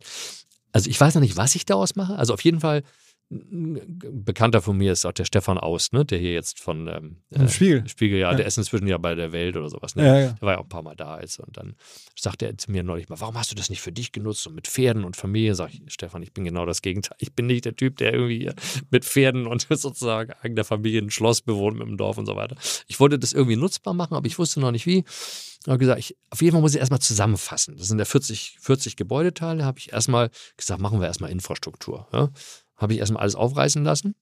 also ich weiß noch nicht, was ich daraus mache. Also auf jeden Fall ein Bekannter von mir ist auch der Stefan Aust, ne? der hier jetzt von ähm, äh, Spiegel. Spiegel, ja, ja, der ist inzwischen ja bei der Welt oder sowas. Ne? Ja, ja. Der war ja auch ein paar Mal da. Also. Und dann sagte er zu mir neulich mal, warum hast du das nicht für dich genutzt und mit Pferden und Familie? Sag ich, Stefan, ich bin genau das Gegenteil. Ich bin nicht der Typ, der irgendwie mit Pferden und <laughs> sozusagen eigener Familie ein Schloss bewohnt mit dem Dorf und so weiter. Ich wollte das irgendwie nutzbar machen, aber ich wusste noch nicht wie. Ich habe gesagt, ich, auf jeden Fall muss ich erstmal zusammenfassen. Das sind ja 40, 40 Gebäudeteile, habe ich erstmal gesagt, machen wir erstmal Infrastruktur. Ja? Habe ich erstmal alles aufreißen lassen.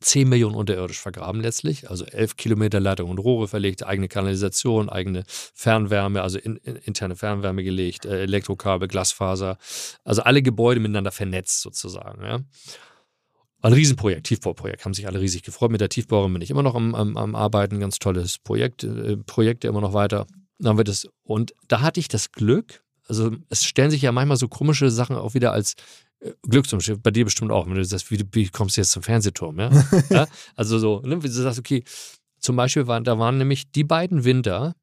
10 Millionen unterirdisch vergraben letztlich, also 11 Kilometer Leitung und Rohre verlegt, eigene Kanalisation, eigene Fernwärme, also in, in, interne Fernwärme gelegt, äh, Elektrokabel, Glasfaser, also alle Gebäude miteinander vernetzt sozusagen. Ja. Ein Riesenprojekt, Tiefbauprojekt, haben sich alle riesig gefreut. Mit der Tiefbauerin bin ich immer noch am, am, am Arbeiten, ganz tolles Projekt, äh, Projekte immer noch weiter. Dann wird es, und da hatte ich das Glück, also es stellen sich ja manchmal so komische Sachen auch wieder als Glücksumschrift, bei dir bestimmt auch, wenn du sagst, wie, wie kommst du jetzt zum Fernsehturm, ja? <laughs> ja? Also so, ne? wie du sagst, okay, zum Beispiel waren, da waren nämlich die beiden Winter,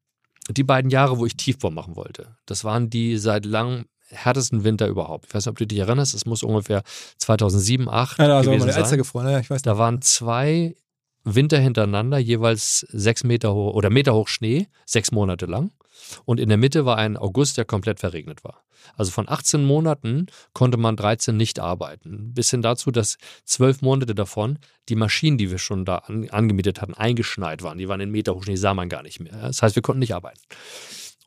die beiden Jahre, wo ich Tiefbau machen wollte. Das waren die seit langem härtesten Winter überhaupt. Ich weiß nicht, ob du dich erinnerst, es muss ungefähr 2007, 2008 Ja, da gewesen meine sein. gefroren, ja, ich weiß. Da waren zwei Winter hintereinander, jeweils sechs Meter hoch oder Meter hoch Schnee, sechs Monate lang. Und in der Mitte war ein August, der komplett verregnet war. Also von 18 Monaten konnte man 13 nicht arbeiten. Bis hin dazu, dass zwölf Monate davon die Maschinen, die wir schon da an, angemietet hatten, eingeschneit waren. Die waren in Meter hoch Schnee, sah man gar nicht mehr. Das heißt, wir konnten nicht arbeiten.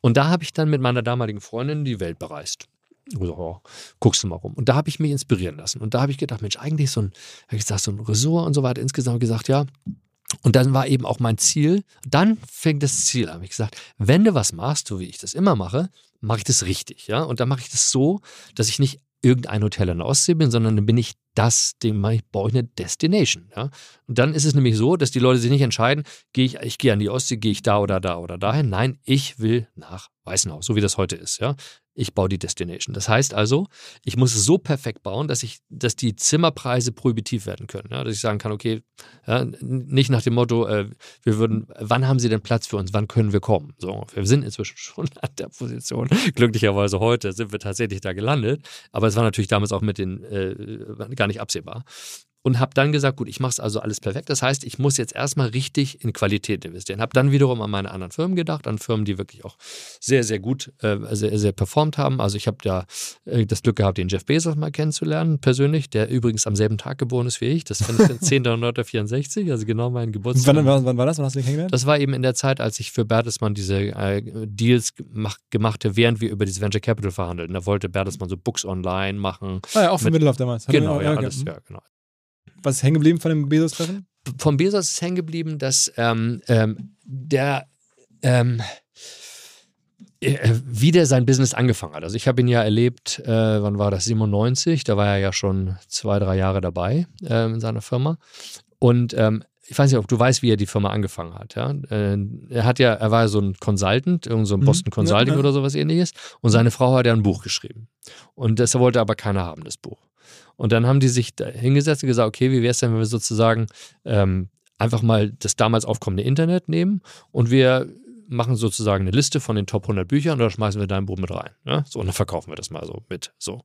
Und da habe ich dann mit meiner damaligen Freundin die Welt bereist. So, oh, guckst du mal rum. Und da habe ich mich inspirieren lassen. Und da habe ich gedacht, Mensch, eigentlich so ein, ich gesagt, so ein Ressort und so weiter. Insgesamt gesagt, ja. Und dann war eben auch mein Ziel. Dann fängt das Ziel an. Ich gesagt, wenn du was machst, so wie ich das immer mache, mache ich das richtig, ja. Und dann mache ich das so, dass ich nicht irgendein Hotel in der Ostsee bin, sondern dann bin ich das, dem ich, baue ich eine Destination. Ja? Und dann ist es nämlich so, dass die Leute sich nicht entscheiden, gehe ich, ich gehe an die Ostsee, gehe ich da oder da oder dahin. Nein, ich will nach Weißenhaus, so wie das heute ist. Ja? Ich baue die Destination. Das heißt also, ich muss es so perfekt bauen, dass ich, dass die Zimmerpreise prohibitiv werden können. Ja? Dass ich sagen kann, okay, ja, nicht nach dem Motto, äh, wir würden, wann haben Sie denn Platz für uns, wann können wir kommen? So, wir sind inzwischen <laughs> schon an der Position. Glücklicherweise heute sind wir tatsächlich da gelandet. Aber es war natürlich damals auch mit den äh, gar nicht absehbar. Und habe dann gesagt, gut, ich mache es also alles perfekt. Das heißt, ich muss jetzt erstmal richtig in Qualität investieren. Habe dann wiederum an meine anderen Firmen gedacht, an Firmen, die wirklich auch sehr, sehr gut, äh, sehr, sehr performt haben. Also ich habe ja äh, das Glück gehabt, den Jeff Bezos mal kennenzulernen, persönlich, der übrigens am selben Tag geboren ist wie ich. Das fand ich dann <laughs> 10.964, also genau mein Geburtstag. Wann, wann, wann war das? Wann hast du kennengelernt? Das war eben in der Zeit, als ich für Bertelsmann diese äh, Deals gemacht, gemachte, während wir über dieses Venture Capital verhandelten. Da wollte Bertelsmann so Books online machen. Ah ja, auch für Mit- Mittellauf damals. Genau, ja, okay. alles, ja, genau. Was ist hängen geblieben von dem Bezos-Treffen? Vom Bezos ist hängen geblieben, dass ähm, ähm, der ähm, äh, wie der sein Business angefangen hat. Also ich habe ihn ja erlebt, äh, wann war das, 97, da war er ja schon zwei, drei Jahre dabei äh, in seiner Firma. Und ähm, ich weiß nicht, ob du weißt, wie er die Firma angefangen hat. Ja? Äh, er hat ja, er war ja so ein Consultant, irgend so ein Mhm. Boston Consulting Ja, ja. oder sowas ähnliches. Und seine Frau hat ja ein Buch geschrieben. Und das wollte aber keiner haben, das Buch. Und dann haben die sich da hingesetzt und gesagt, okay, wie wäre es denn, wenn wir sozusagen ähm, einfach mal das damals aufkommende Internet nehmen und wir machen sozusagen eine Liste von den Top 100 Büchern und da schmeißen wir dein Buch mit rein. Ja? So, und dann verkaufen wir das mal so mit. So.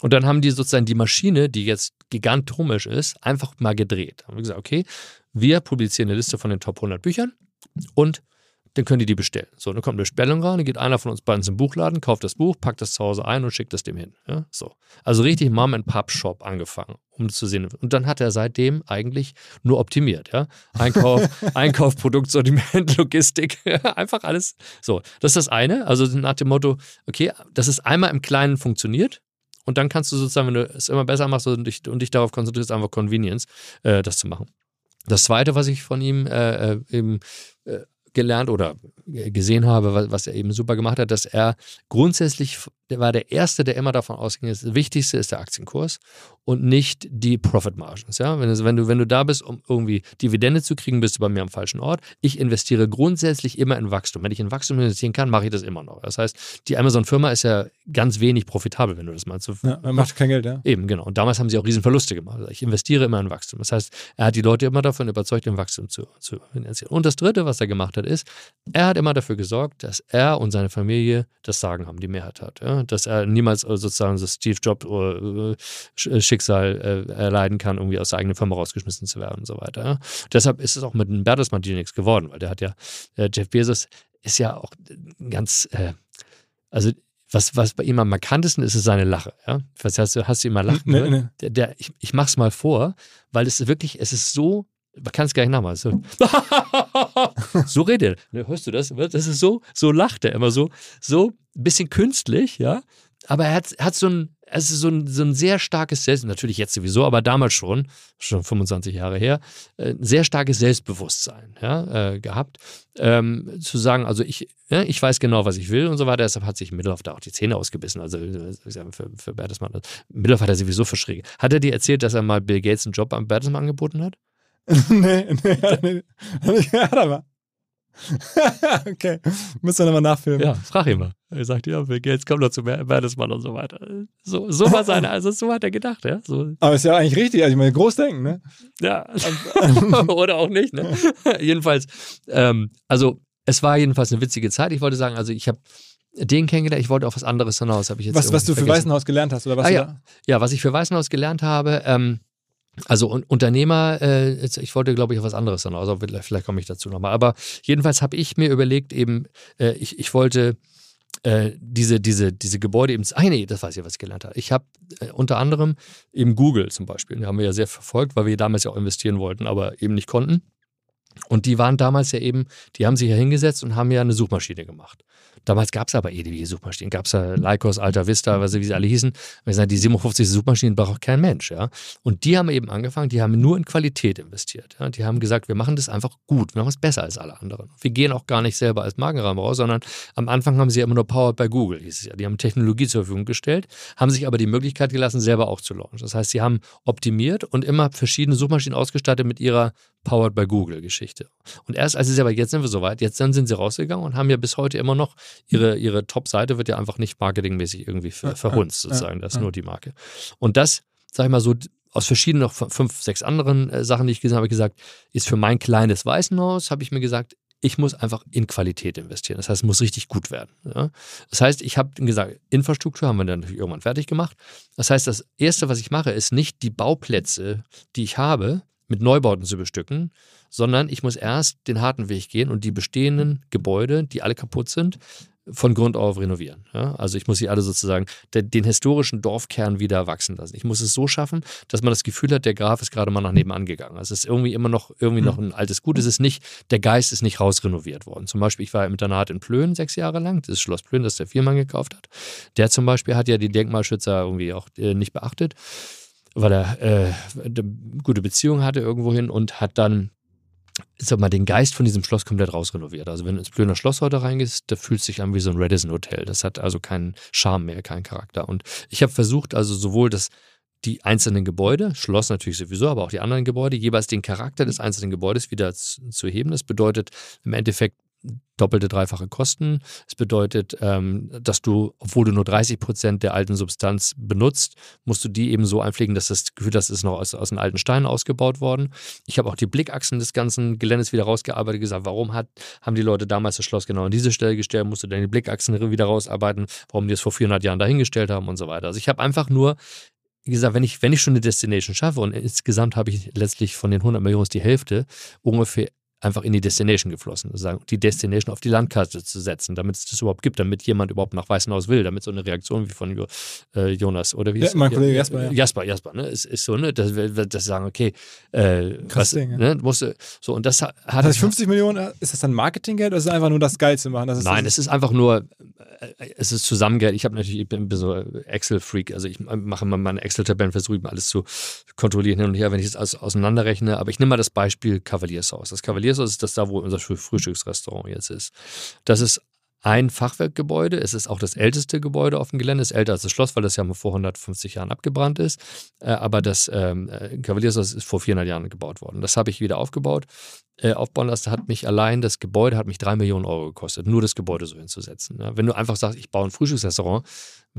Und dann haben die sozusagen die Maschine, die jetzt gigantomisch ist, einfach mal gedreht. Haben wir gesagt, okay, wir publizieren eine Liste von den Top 100 Büchern und dann können die die bestellen. So, dann kommt eine Bestellung rein, dann geht einer von uns beiden zum Buchladen, kauft das Buch, packt das zu Hause ein und schickt das dem hin. Ja, so. Also richtig Mom-and-Pop-Shop angefangen, um zu sehen. Und dann hat er seitdem eigentlich nur optimiert. Ja? Einkauf, <laughs> Einkauf, Produktsortiment, Logistik, <laughs> einfach alles. So, das ist das eine. Also nach dem Motto, okay, das ist einmal im Kleinen funktioniert. Und dann kannst du sozusagen, wenn du es immer besser machst und dich, und dich darauf konzentrierst, einfach Convenience, äh, das zu machen. Das zweite, was ich von ihm äh, äh, eben äh, gelernt oder gesehen habe, wa- was er eben super gemacht hat, dass er grundsätzlich, der war der Erste, der immer davon ausging, das Wichtigste ist der Aktienkurs und nicht die Profit Margins. Ja? Wenn, du, wenn, du, wenn du da bist, um irgendwie Dividende zu kriegen, bist du bei mir am falschen Ort. Ich investiere grundsätzlich immer in Wachstum. Wenn ich in Wachstum investieren kann, mache ich das immer noch. Das heißt, die Amazon-Firma ist ja ganz wenig profitabel, wenn du das mal so Ja, man macht kein Geld, ja. Eben, genau. Und damals haben sie auch riesen Verluste gemacht. Ich investiere immer in Wachstum. Das heißt, er hat die Leute immer davon überzeugt, in Wachstum zu, zu finanzieren. Und das Dritte, was er gemacht hat, ist, er hat immer dafür gesorgt, dass er und seine Familie das Sagen haben, die Mehrheit hat. Ja? Dass er niemals äh, sozusagen das Steve Jobs äh, Sch- Schicksal äh, erleiden kann, irgendwie aus der eigenen Firma rausgeschmissen zu werden und so weiter. Ja? Deshalb ist es auch mit dem Bertelsmann nichts geworden, weil der hat ja, äh, Jeff Bezos ist ja auch ganz, äh, also was, was bei ihm am markantesten ist, ist seine Lache. Ja? Was hast du, hast du immer lachen <laughs> Nee, nee. Der, der, ich, ich mach's mal vor, weil es wirklich, es ist so, man kann es gar nicht nachmachen. So, <laughs> so redet er. Hörst du das? Das ist so, so lacht er immer so, so ein bisschen künstlich, ja. aber er hat, hat so ein, es ist so ein, so ein sehr starkes Selbst, natürlich jetzt sowieso, aber damals schon, schon 25 Jahre her, äh, sehr starkes Selbstbewusstsein ja, äh, gehabt, ähm, zu sagen, also ich, ja, ich weiß genau, was ich will und so weiter. Deshalb hat sich Middelhoff da auch die Zähne ausgebissen. Also für, für Bertelsmann. Middelhoff hat er sowieso verschrägt. Hat er dir erzählt, dass er mal Bill Gates einen Job am Bertelsmann angeboten hat? <laughs> nee, nee, <laughs> nicht. Hat er mal. <laughs> okay, müssen wir nochmal nachfilmen. Ja, frag ihn mal. Er sagt, ja, jetzt kommt noch zu Bertelsmann und so weiter. So, so war seine, also so hat er gedacht, ja. So. Aber ist ja eigentlich richtig, also ich meine, Großdenken, ne? Ja, oder auch nicht, ne? jedenfalls, ähm, also es war jedenfalls eine witzige Zeit. Ich wollte sagen, also ich habe den kennengelernt, ich wollte auf was anderes hinaus, habe ich jetzt Was, was du für Weißenhaus gelernt hast, oder was? Ah, ja. ja, was ich für Weißenhaus gelernt habe, ähm, also Unternehmer, äh, ich wollte, glaube ich, auf was anderes dann, also vielleicht komme ich dazu nochmal. Aber jedenfalls habe ich mir überlegt, eben, äh, ich, ich wollte äh, diese, diese, diese Gebäude eben, ah nee, das weiß ich, was ich gelernt habe. Ich habe äh, unter anderem eben Google zum Beispiel, die haben wir ja sehr verfolgt, weil wir damals ja auch investieren wollten, aber eben nicht konnten. Und die waren damals ja eben, die haben sich ja hingesetzt und haben ja eine Suchmaschine gemacht. Damals gab es aber ewige Suchmaschinen. Gab es ja Lycos, Alta Vista, was, wie sie alle hießen. Die 57 Suchmaschinen braucht auch kein Mensch. Ja? Und die haben eben angefangen, die haben nur in Qualität investiert. Ja? Die haben gesagt, wir machen das einfach gut, wir machen es besser als alle anderen. Wir gehen auch gar nicht selber als Markenrahmen raus, sondern am Anfang haben sie ja immer nur Powered bei Google, hieß es ja. Die haben Technologie zur Verfügung gestellt, haben sich aber die Möglichkeit gelassen, selber auch zu launchen. Das heißt, sie haben optimiert und immer verschiedene Suchmaschinen ausgestattet mit ihrer Powered by Google Geschichte. Und erst als sie selber, jetzt sind wir soweit, jetzt dann sind sie rausgegangen und haben ja bis heute immer noch ihre, ihre Top-Seite wird ja einfach nicht marketingmäßig irgendwie ver, verhunzt, sozusagen. Das ist nur die Marke. Und das, sag ich mal so, aus verschiedenen, noch fünf, sechs anderen äh, Sachen, die ich gesehen habe, gesagt, ist für mein kleines Waisenhaus, habe ich mir gesagt, ich muss einfach in Qualität investieren. Das heißt, es muss richtig gut werden. Ja? Das heißt, ich habe gesagt, Infrastruktur haben wir dann natürlich irgendwann fertig gemacht. Das heißt, das Erste, was ich mache, ist nicht die Bauplätze, die ich habe, mit Neubauten zu bestücken, sondern ich muss erst den harten Weg gehen und die bestehenden Gebäude, die alle kaputt sind, von Grund auf renovieren. Ja? Also ich muss sie alle sozusagen den, den, historischen Dorfkern wieder wachsen lassen. Ich muss es so schaffen, dass man das Gefühl hat, der Graf ist gerade mal nach nebenan gegangen. Also es ist irgendwie immer noch irgendwie noch ein altes Gut. Es ist nicht, der Geist ist nicht rausrenoviert worden. Zum Beispiel, ich war im Internat in Plön sechs Jahre lang, das ist Schloss Plön, das der Firmann gekauft hat. Der zum Beispiel hat ja die Denkmalschützer irgendwie auch äh, nicht beachtet weil er äh, eine gute Beziehung hatte irgendwohin und hat dann sag mal, den Geist von diesem Schloss komplett rausrenoviert. Also wenn du ins Plöner Schloss heute reingehst, da fühlt es sich an wie so ein Radisson Hotel. Das hat also keinen Charme mehr, keinen Charakter. Und ich habe versucht, also sowohl das die einzelnen Gebäude, Schloss natürlich sowieso, aber auch die anderen Gebäude, jeweils den Charakter des einzelnen Gebäudes wieder zu heben. Das bedeutet im Endeffekt doppelte, dreifache Kosten. Es bedeutet, ähm, dass du, obwohl du nur 30 Prozent der alten Substanz benutzt, musst du die eben so einpflegen, dass das Gefühl, das ist noch aus, aus den alten Steinen ausgebaut worden. Ich habe auch die Blickachsen des ganzen Geländes wieder rausgearbeitet, gesagt, warum hat, haben die Leute damals das Schloss genau an diese Stelle gestellt, musst du dann die Blickachsen wieder rausarbeiten, warum die es vor 400 Jahren dahingestellt haben und so weiter. Also ich habe einfach nur wie gesagt, wenn ich, wenn ich schon eine Destination schaffe und insgesamt habe ich letztlich von den 100 Millionen die Hälfte ungefähr einfach in die Destination geflossen. Also die Destination auf die Landkarte zu setzen, damit es das überhaupt gibt, damit jemand überhaupt nach Weißenhaus will, damit so eine Reaktion wie von äh, Jonas oder wie ja, mein Kollege Jasper, ja. Jasper, Jasper, ne? Ist, ist so, ne? Dass wir sagen, okay, äh, Krass was, Ding, ja. ne? musste, so und das hat. Das heißt, 50 Millionen, ist das dann Marketinggeld oder ist es einfach nur das Geil zu machen? Nein, es ist einfach nur, äh, es ist Zusammengeld. Ich habe natürlich, ich bin so Excel-Freak, also ich mache mal meine Excel-Tabellen, versuche alles zu kontrollieren hin und her, wenn ich das alles auseinanderrechne. Aber ich nehme mal das Beispiel Kavaliershaus. Das Kavaliershaus ist das da, wo unser Frühstücksrestaurant jetzt ist. Das ist ein Fachwerkgebäude. Es ist auch das älteste Gebäude auf dem Gelände. Es ist älter als das Schloss, weil das ja vor 150 Jahren abgebrannt ist. Äh, aber das ähm, äh, Kavaliershaus ist vor 400 Jahren gebaut worden. Das habe ich wieder aufgebaut. Äh, aufbauen lassen, hat mich allein das Gebäude hat mich drei Millionen Euro gekostet, nur das Gebäude so hinzusetzen. Ja, wenn du einfach sagst, ich baue ein Frühstücksrestaurant,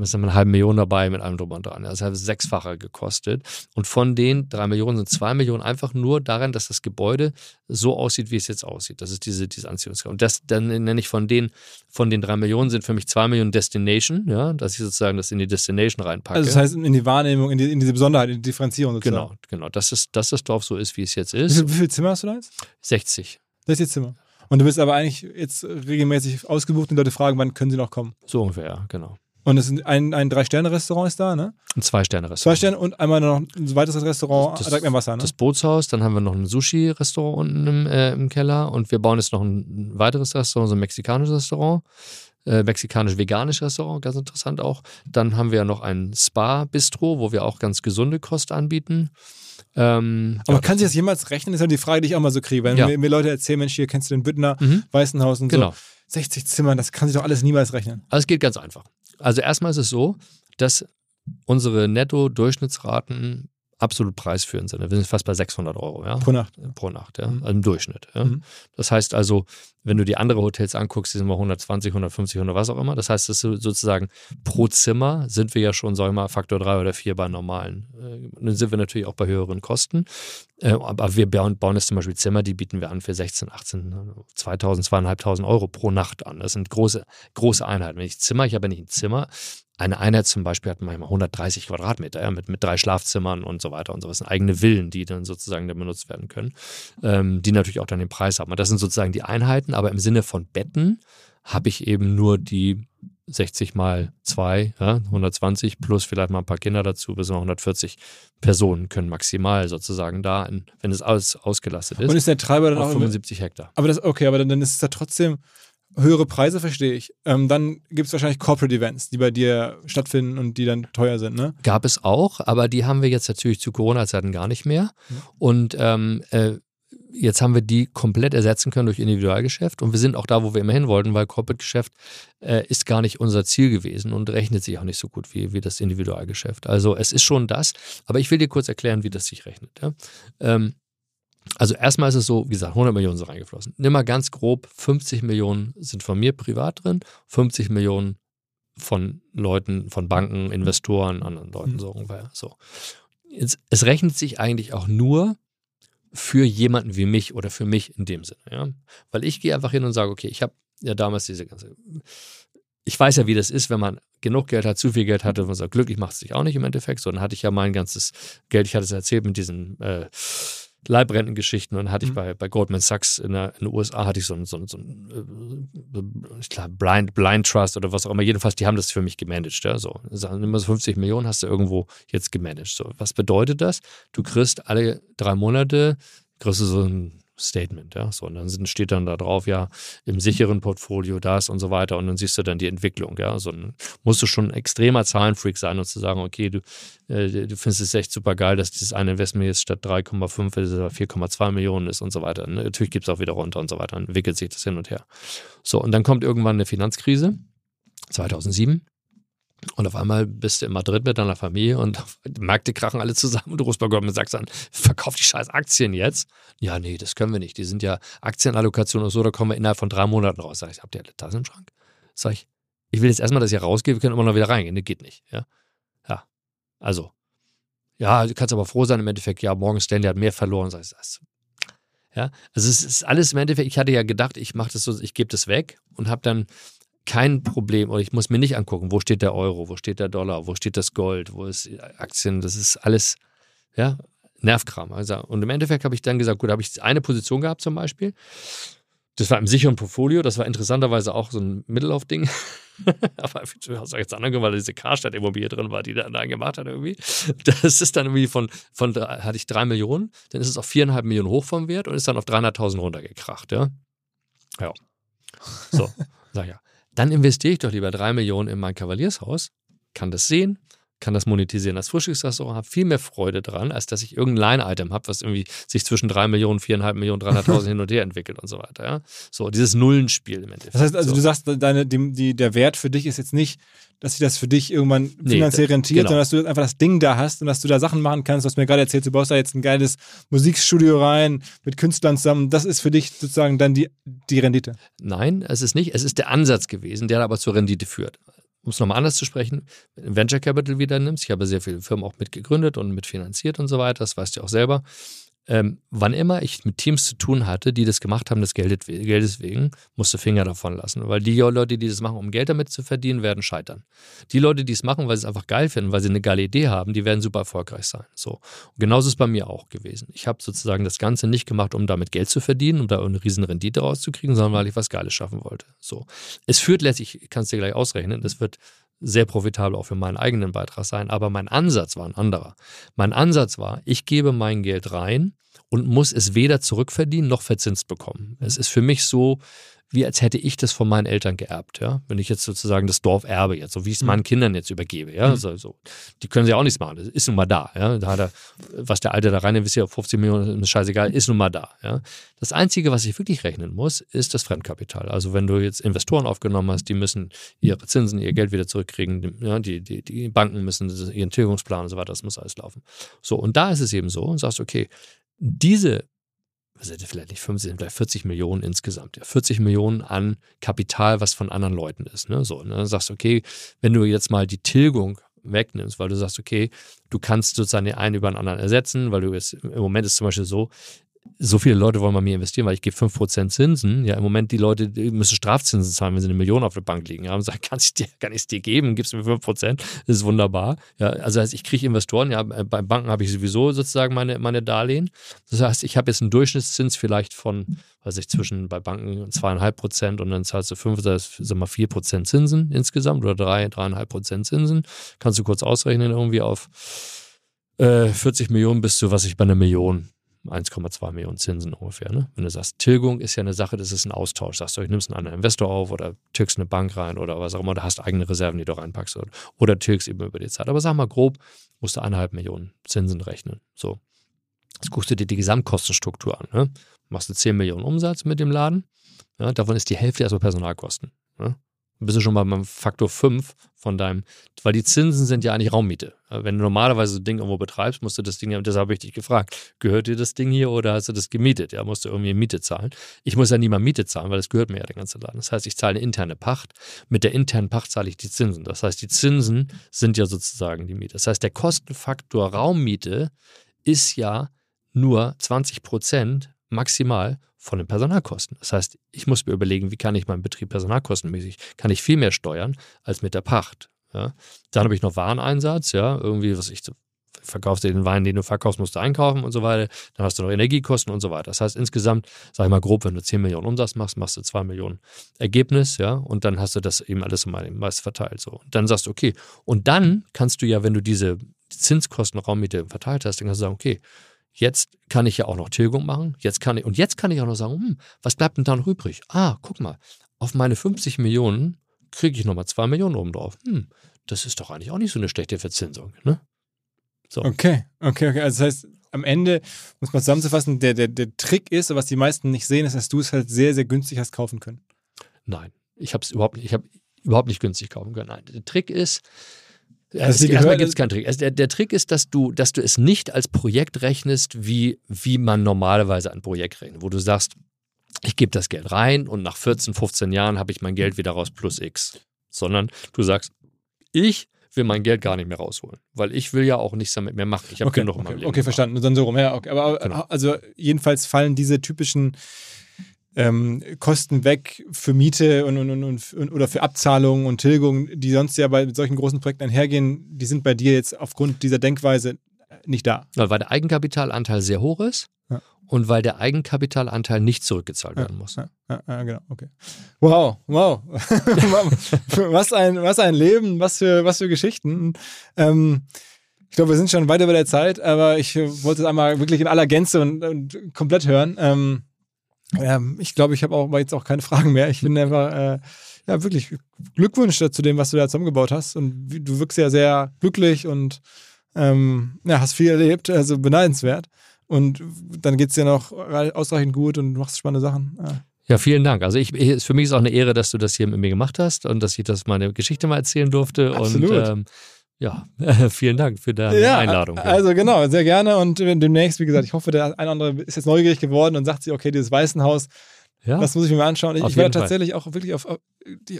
ist dann eine halbe Million dabei mit allem drum und dran. Das hat sechsfacher gekostet. Und von den drei Millionen sind zwei Millionen einfach nur daran, dass das Gebäude so aussieht, wie es jetzt aussieht. Das ist diese, diese Anziehungskraft. Und das dann nenne ich von den, von den drei Millionen sind für mich zwei Millionen Destination, ja, dass ich sozusagen das in die Destination reinpacke. Also das heißt in die Wahrnehmung, in, die, in diese Besonderheit, in die Differenzierung sozusagen. Genau, genau. Dass, es, dass das Dorf so ist, wie es jetzt ist. Wie, viel, wie viele Zimmer hast du da jetzt? 60. 60 Zimmer. Und du bist aber eigentlich jetzt regelmäßig ausgebucht und Leute fragen, wann können sie noch kommen? So ungefähr, ja, genau. Und es ist ein, ein Drei-Sterne-Restaurant ist da, ne? Ein Zwei-Sterne-Restaurant. Zwei Sterne und einmal noch ein weiteres Restaurant das, direkt am Wasser, ne? Das Bootshaus, dann haben wir noch ein Sushi-Restaurant unten im, äh, im, Keller und wir bauen jetzt noch ein weiteres Restaurant, so ein mexikanisches Restaurant. äh, mexikanisch-veganisch Restaurant, ganz interessant auch. Dann haben wir noch ein Spa-Bistro, wo wir auch ganz gesunde Kost anbieten. Ähm, Aber ja, kann sich das jemals rechnen? Das ist ja die Frage, die ich auch mal so kriege. Wenn ja. mir, mir, Leute erzählen, Mensch, hier kennst du den Büttner, mhm. Weißenhaus und genau. so. 60 Zimmer, das kann sich doch alles niemals rechnen. Also es geht ganz einfach. Also erstmal ist es so, dass unsere Netto-Durchschnittsraten absolut preisführend sind. Wir sind fast bei 600 Euro. Ja? Pro Nacht. Pro Nacht, ja. Mhm. Also im Durchschnitt. Ja? Mhm. Das heißt also, wenn du die anderen Hotels anguckst, die sind wir 120, 150, 100, was auch immer. Das heißt, das sozusagen pro Zimmer sind wir ja schon, sag ich mal, Faktor 3 oder 4 bei normalen. Äh, dann sind wir natürlich auch bei höheren Kosten. Äh, aber wir bauen, bauen jetzt zum Beispiel Zimmer, die bieten wir an für 16, 18, 2000, 2500 Euro pro Nacht an. Das sind große, große Einheiten. Wenn ich Zimmer, ich habe ja nicht ein Zimmer, eine Einheit zum Beispiel hat manchmal 130 Quadratmeter, ja, mit, mit drei Schlafzimmern und so weiter und so was. Eigene Villen, die dann sozusagen dann benutzt werden können, ähm, die natürlich auch dann den Preis haben. Und das sind sozusagen die Einheiten, aber im Sinne von Betten habe ich eben nur die 60 mal 2, ja, 120 plus vielleicht mal ein paar Kinder dazu, bis 140 Personen können maximal sozusagen da, in, wenn es alles ausgelastet ist. Und ist der Treiber dann auch 75 Hektar. Aber das, okay, aber dann, dann ist es da trotzdem höhere Preise, verstehe ich. Ähm, dann gibt es wahrscheinlich Corporate Events, die bei dir stattfinden und die dann teuer sind, ne? Gab es auch, aber die haben wir jetzt natürlich zu Corona-Zeiten gar nicht mehr. Mhm. Und ähm, äh, jetzt haben wir die komplett ersetzen können durch Individualgeschäft und wir sind auch da, wo wir immer hin wollten, weil Corporate-Geschäft äh, ist gar nicht unser Ziel gewesen und rechnet sich auch nicht so gut wie, wie das Individualgeschäft. Also es ist schon das, aber ich will dir kurz erklären, wie das sich rechnet. Ja? Ähm, also erstmal ist es so, wie gesagt, 100 Millionen sind reingeflossen. Nimm mal ganz grob, 50 Millionen sind von mir privat drin, 50 Millionen von Leuten, von Banken, Investoren, anderen Leuten, mhm. so ungefähr. So. Jetzt, es rechnet sich eigentlich auch nur für jemanden wie mich oder für mich in dem Sinne. Ja? Weil ich gehe einfach hin und sage, okay, ich habe ja damals diese ganze. Ich weiß ja, wie das ist, wenn man genug Geld hat, zu viel Geld hatte und man sagt, glücklich macht es sich auch nicht im Endeffekt, sondern hatte ich ja mein ganzes Geld, ich hatte es erzählt mit diesen äh, Leibrentengeschichten und hatte ich mhm. bei, bei Goldman Sachs in, der, in den USA hatte ich so ein, so ein, so ein äh, ich glaube, Blind, Blind Trust oder was auch immer. Jedenfalls, die haben das für mich gemanagt. Ja, so. Sagen immer so 50 Millionen hast du irgendwo jetzt gemanagt. So. Was bedeutet das? Du kriegst alle drei Monate, kriegst du so ein Statement, ja. So, und dann sind, steht dann da drauf, ja, im sicheren Portfolio das und so weiter. Und dann siehst du dann die Entwicklung, ja. So, musst du schon ein extremer Zahlenfreak sein und zu sagen, okay, du, äh, du findest es echt super geil, dass dieses eine Investment jetzt statt 3,5 4,2 Millionen ist und so weiter. Natürlich gibt es auch wieder runter und so weiter. Dann entwickelt sich das hin und her. So, und dann kommt irgendwann eine Finanzkrise. 2007 und auf einmal bist du in Madrid mit deiner Familie und <laughs> die Märkte krachen alle zusammen und du rufst bei Goldman Sachs an, verkauf die scheiß Aktien jetzt. Ja, nee, das können wir nicht. Die sind ja Aktienallokationen und so, da kommen wir innerhalb von drei Monaten raus. Sag ich, habt ihr alle Tassen im Schrank? Sag ich, ich will jetzt erstmal, dass ihr rausgeht, wir können immer noch wieder reingehen. Das geht nicht. Ja, ja. also. Ja, du kannst aber froh sein, im Endeffekt, ja, Morgan Stanley hat mehr verloren. Sag ich, das, ja, also es ist alles im Endeffekt, ich hatte ja gedacht, ich mache das so, ich gebe das weg und habe dann kein Problem oder ich muss mir nicht angucken, wo steht der Euro, wo steht der Dollar, wo steht das Gold, wo ist Aktien, das ist alles, ja, Nervkram. Also, und im Endeffekt habe ich dann gesagt, gut, habe ich eine Position gehabt zum Beispiel. Das war im sicheren Portfolio, das war interessanterweise auch so ein Mittellauf-Ding. <laughs> Aber du hast jetzt anderen, weil diese Karstadt-Immobilie drin war, die der dann gemacht hat irgendwie. Das ist dann irgendwie von, von hatte ich drei Millionen, dann ist es auf viereinhalb Millionen hoch vom Wert und ist dann auf 300.000 runtergekracht, ja. Ja. So, <laughs> sag ja dann investiere ich doch lieber drei Millionen in mein Kavaliershaus, kann das sehen, kann das monetisieren. Das Frühstücksrestaurant habe viel mehr Freude dran, als dass ich irgendein Line-Item habe, was irgendwie sich zwischen drei Millionen, viereinhalb Millionen, 300.000 <laughs> hin und her entwickelt und so weiter. Ja? So, dieses Nullenspiel im Endeffekt. Das heißt also, so. du sagst, deine, die, die, der Wert für dich ist jetzt nicht, dass sich das für dich irgendwann finanziell nee, rentiert, genau. sondern dass du einfach das Ding da hast und dass du da Sachen machen kannst. Du hast mir gerade erzählt, du baust da jetzt ein geiles Musikstudio rein mit Künstlern zusammen. Das ist für dich sozusagen dann die, die Rendite. Nein, es ist nicht. Es ist der Ansatz gewesen, der aber zur Rendite führt um es nochmal anders zu sprechen, Venture Capital wieder nimmst, ich habe sehr viele Firmen auch mitgegründet und mitfinanziert und so weiter, das weißt du auch selber, ähm, wann immer ich mit Teams zu tun hatte, die das gemacht haben, des Geldes, wegen, musste Finger davon lassen. Weil die Leute, die das machen, um Geld damit zu verdienen, werden scheitern. Die Leute, die es machen, weil sie es einfach geil finden, weil sie eine geile Idee haben, die werden super erfolgreich sein. So. Und genauso ist es bei mir auch gewesen. Ich habe sozusagen das Ganze nicht gemacht, um damit Geld zu verdienen, um da eine riesen Rendite rauszukriegen, sondern weil ich was Geiles schaffen wollte. So. Es führt letztlich, ich kann es dir gleich ausrechnen, das wird sehr profitabel auch für meinen eigenen Beitrag sein. Aber mein Ansatz war ein anderer. Mein Ansatz war, ich gebe mein Geld rein, und muss es weder zurückverdienen noch verzinst bekommen. Es ist für mich so, wie als hätte ich das von meinen Eltern geerbt, ja. Wenn ich jetzt sozusagen das Dorf erbe, jetzt, so wie ich es mhm. meinen Kindern jetzt übergebe, ja. Also, so. Die können sie auch nichts machen. Das ist nun mal da, ja. Da hat er, was der Alte da rein investiert, 50 Millionen, ist scheißegal, ist nun mal da, ja. Das Einzige, was ich wirklich rechnen muss, ist das Fremdkapital. Also, wenn du jetzt Investoren aufgenommen hast, die müssen ihre Zinsen, ihr Geld wieder zurückkriegen, ja. Die, die, die Banken müssen ihren Tilgungsplan und so weiter, das muss alles laufen. So, und da ist es eben so und sagst, okay, diese also vielleicht nicht 50, vielleicht 40 Millionen insgesamt. Ja, 40 Millionen an Kapital, was von anderen Leuten ist. Ne? So, ne? sagst, okay, wenn du jetzt mal die Tilgung wegnimmst, weil du sagst, okay, du kannst sozusagen den einen über den anderen ersetzen, weil du jetzt, im Moment ist zum Beispiel so, so viele Leute wollen bei mir investieren, weil ich gebe 5% Zinsen. Ja, im Moment die Leute die müssen Strafzinsen zahlen, wenn sie eine Million auf der Bank liegen haben. <laughs> Sagen, kann ich dir, kann ich es dir geben, gibst mir 5%. Das ist wunderbar. Ja, also heißt, ich kriege Investoren, ja, bei Banken habe ich sowieso sozusagen meine, meine Darlehen. Das heißt, ich habe jetzt einen Durchschnittszins vielleicht von, weiß ich, zwischen bei Banken zweieinhalb Prozent und dann zahlst du fünf, das sind mal vier Prozent Zinsen insgesamt oder drei, dreieinhalb Prozent Zinsen. Kannst du kurz ausrechnen, irgendwie auf äh, 40 Millionen bist du, was ich bei einer Million 1,2 Millionen Zinsen ungefähr. Ne? Wenn du sagst, Tilgung ist ja eine Sache, das ist ein Austausch. Sagst du, ich nimmst einen anderen Investor auf oder tilgst eine Bank rein oder was auch immer, du hast eigene Reserven, die du reinpackst oder, oder tilgst eben über die Zeit. Aber sag mal grob, musst du eineinhalb Millionen Zinsen rechnen. So. Jetzt guckst du dir die Gesamtkostenstruktur an. Ne? Machst du 10 Millionen Umsatz mit dem Laden, ja, davon ist die Hälfte erstmal Personalkosten. Ne? Bist du schon mal beim Faktor 5 von deinem, weil die Zinsen sind ja eigentlich Raummiete. Wenn du normalerweise das Ding irgendwo betreibst, musst du das Ding, deshalb habe ich dich gefragt, gehört dir das Ding hier oder hast du das gemietet? Ja, musst du irgendwie Miete zahlen. Ich muss ja nie mal Miete zahlen, weil das gehört mir ja der ganze Laden. Das heißt, ich zahle eine interne Pacht. Mit der internen Pacht zahle ich die Zinsen. Das heißt, die Zinsen sind ja sozusagen die Miete. Das heißt, der Kostenfaktor Raummiete ist ja nur 20 Prozent maximal von den Personalkosten. Das heißt, ich muss mir überlegen, wie kann ich meinen Betrieb personalkostenmäßig, kann ich viel mehr steuern als mit der Pacht. Ja. Dann habe ich noch Wareneinsatz, ja, irgendwie, was ich verkaufst dir den Wein, den du verkaufst, musst du einkaufen und so weiter. Dann hast du noch Energiekosten und so weiter. Das heißt, insgesamt, sag ich mal grob, wenn du 10 Millionen Umsatz machst, machst du 2 Millionen Ergebnis, ja, und dann hast du das eben alles mal meist verteilt. So. Und dann sagst du, okay, und dann kannst du ja, wenn du diese Zinskosten Raummiete verteilt hast, dann kannst du sagen, okay, Jetzt kann ich ja auch noch Tilgung machen. Jetzt kann ich, und jetzt kann ich auch noch sagen, hm, was bleibt denn da noch übrig? Ah, guck mal, auf meine 50 Millionen kriege ich nochmal 2 Millionen oben drauf. Hm, das ist doch eigentlich auch nicht so eine schlechte Verzinsung. Ne? So. Okay, okay, okay. Also das heißt, am Ende, muss man zusammenzufassen, der, der, der Trick ist, was die meisten nicht sehen, ist, dass du es halt sehr, sehr günstig hast kaufen können. Nein, ich habe es überhaupt nicht, ich habe überhaupt nicht günstig kaufen können. Nein, der Trick ist, also erstmal gibt es keinen Trick. Also der, der, Trick ist, dass du, dass du es nicht als Projekt rechnest, wie, wie man normalerweise ein Projekt rechnet, wo du sagst, ich gebe das Geld rein und nach 14, 15 Jahren habe ich mein Geld wieder raus plus X. Sondern du sagst, ich will mein Geld gar nicht mehr rausholen, weil ich will ja auch nichts damit mehr machen. Ich habe okay, genug okay, in meinem Leben. Okay, verstanden. Dann so rum. Ja, okay. Aber genau. also jedenfalls fallen diese typischen ähm, Kosten weg für Miete und, und, und, und, oder für Abzahlungen und Tilgung, die sonst ja bei solchen großen Projekten einhergehen, die sind bei dir jetzt aufgrund dieser Denkweise nicht da. Weil der Eigenkapitalanteil sehr hoch ist ja. und weil der Eigenkapitalanteil nicht zurückgezahlt werden muss. Ja, ja, genau, okay. Wow, wow. <laughs> was, ein, was ein Leben, was für, was für Geschichten. Ähm, ich glaube, wir sind schon weit über der Zeit, aber ich wollte es einmal wirklich in aller Gänze und, und komplett hören. Ähm, ähm, ich glaube, ich habe auch jetzt auch keine Fragen mehr. Ich bin einfach, äh, ja, wirklich Glückwunsch zu dem, was du da zusammengebaut hast. Und du wirkst ja sehr glücklich und ähm, ja, hast viel erlebt, also beneidenswert. Und dann geht es dir noch ausreichend gut und du machst spannende Sachen. Ja. Ja, vielen Dank. Also ich, ich, für mich ist auch eine Ehre, dass du das hier mit mir gemacht hast und dass ich das meine Geschichte mal erzählen durfte. Absolut. Und ähm, ja, <laughs> vielen Dank für deine ja, Einladung. Ja. Also genau, sehr gerne und demnächst, wie gesagt, ich hoffe, der ein oder andere ist jetzt neugierig geworden und sagt sich, okay, dieses Weißenhaus, ja. das muss ich mir mal anschauen. Ich, ich war tatsächlich auch wirklich auf, auf,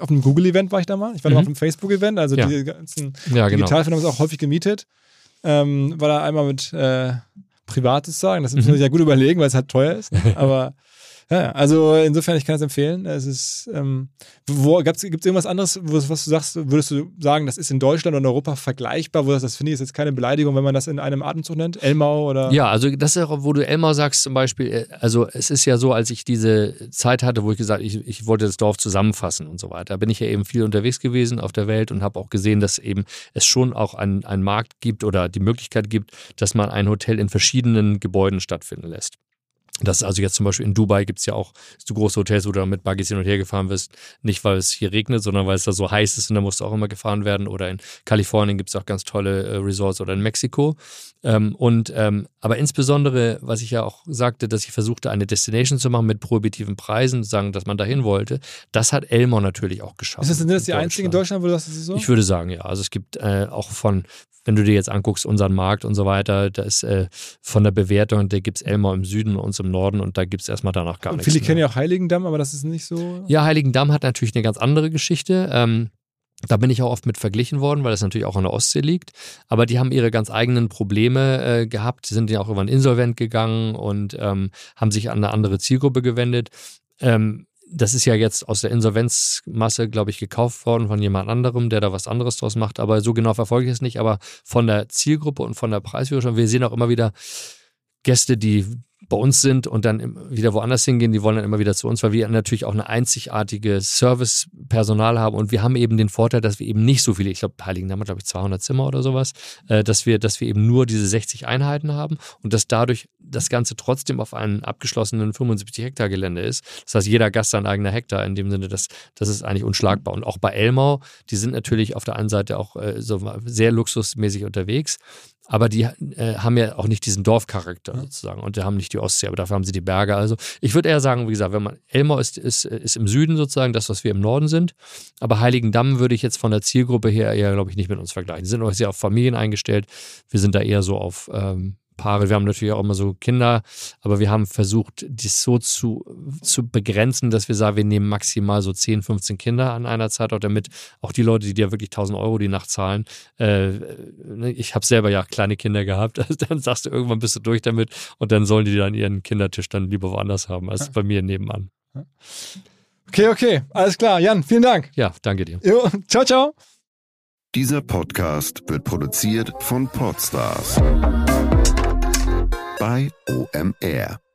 auf einem Google-Event war ich da mal. Ich war mhm. mal auf einem Facebook-Event, also ja. die ganzen ja, genau. Digitalfirmen auch häufig gemietet. Ähm, war da einmal mit äh, Privates sagen, das muss man sich ja gut überlegen, weil es halt teuer ist. <laughs> Aber Ja, also insofern, ich kann es empfehlen. Es ist, ähm, wo, gibt es irgendwas anderes, was du sagst, würdest du sagen, das ist in Deutschland und Europa vergleichbar, wo das, das finde ich, ist jetzt keine Beleidigung, wenn man das in einem Atemzug nennt? Elmau oder? Ja, also das ist auch, wo du Elmau sagst zum Beispiel, äh, also es ist ja so, als ich diese Zeit hatte, wo ich gesagt ich, ich wollte das Dorf zusammenfassen und so weiter, bin ich ja eben viel unterwegs gewesen auf der Welt und habe auch gesehen, dass eben es schon auch einen, einen Markt gibt oder die Möglichkeit gibt, dass man ein Hotel in verschiedenen Gebäuden stattfinden lässt. Das ist also jetzt zum Beispiel in Dubai gibt es ja auch so große Hotels, wo du mit Buggies hin und her gefahren wirst. Nicht, weil es hier regnet, sondern weil es da so heiß ist und da musst du auch immer gefahren werden. Oder in Kalifornien gibt es auch ganz tolle äh, Resorts oder in Mexiko. Ähm, und ähm, aber insbesondere, was ich ja auch sagte, dass ich versuchte, eine Destination zu machen mit prohibitiven Preisen, sagen, dass man dahin wollte, das hat Elmore natürlich auch geschafft. Ist das denn das die einzige in Deutschland, wo du das ist so? Ich würde sagen, ja. Also es gibt äh, auch von wenn du dir jetzt anguckst, unseren Markt und so weiter, da ist äh, von der Bewertung, da gibt es Elmau im Süden und uns im Norden und da gibt es erstmal danach gar und nichts. Viele kennen ja auch Heiligendamm, aber das ist nicht so. Ja, Heiligendamm hat natürlich eine ganz andere Geschichte. Ähm, da bin ich auch oft mit verglichen worden, weil das natürlich auch an der Ostsee liegt. Aber die haben ihre ganz eigenen Probleme äh, gehabt. Die sind ja auch irgendwann insolvent gegangen und ähm, haben sich an eine andere Zielgruppe gewendet. Ähm, das ist ja jetzt aus der Insolvenzmasse, glaube ich, gekauft worden von jemand anderem, der da was anderes draus macht. Aber so genau verfolge ich es nicht. Aber von der Zielgruppe und von der Preisführung, wir sehen auch immer wieder Gäste, die bei uns sind und dann wieder woanders hingehen, die wollen dann immer wieder zu uns, weil wir natürlich auch eine einzigartige Servicepersonal haben und wir haben eben den Vorteil, dass wir eben nicht so viele, ich glaube, Heiligen haben glaube ich 200 Zimmer oder sowas, äh, dass wir, dass wir eben nur diese 60 Einheiten haben und dass dadurch das Ganze trotzdem auf einem abgeschlossenen 75 Hektar Gelände ist. Das heißt, jeder Gast sein eigener Hektar in dem Sinne, das, das ist eigentlich unschlagbar. Und auch bei Elmau, die sind natürlich auf der einen Seite auch äh, so sehr luxusmäßig unterwegs aber die äh, haben ja auch nicht diesen Dorfcharakter sozusagen und die haben nicht die Ostsee, aber dafür haben sie die Berge. Also ich würde eher sagen, wie gesagt, wenn man Elmau ist, ist, ist im Süden sozusagen das, was wir im Norden sind, aber Heiligendamm würde ich jetzt von der Zielgruppe her eher, glaube ich, nicht mit uns vergleichen. Die sind auch sehr auf Familien eingestellt. Wir sind da eher so auf ähm, Paare. Wir haben natürlich auch immer so Kinder, aber wir haben versucht, dies so zu, zu begrenzen, dass wir sagen, wir nehmen maximal so 10, 15 Kinder an einer Zeit, auch damit auch die Leute, die dir wirklich 1000 Euro die Nacht zahlen, äh, ne, ich habe selber ja kleine Kinder gehabt, <laughs> also dann sagst du, irgendwann bist du durch damit und dann sollen die dann ihren Kindertisch dann lieber woanders haben, als bei mir nebenan. Okay, okay, alles klar. Jan, vielen Dank. Ja, danke dir. Jo, ciao, ciao. Dieser Podcast wird produziert von Podstars bei OMR.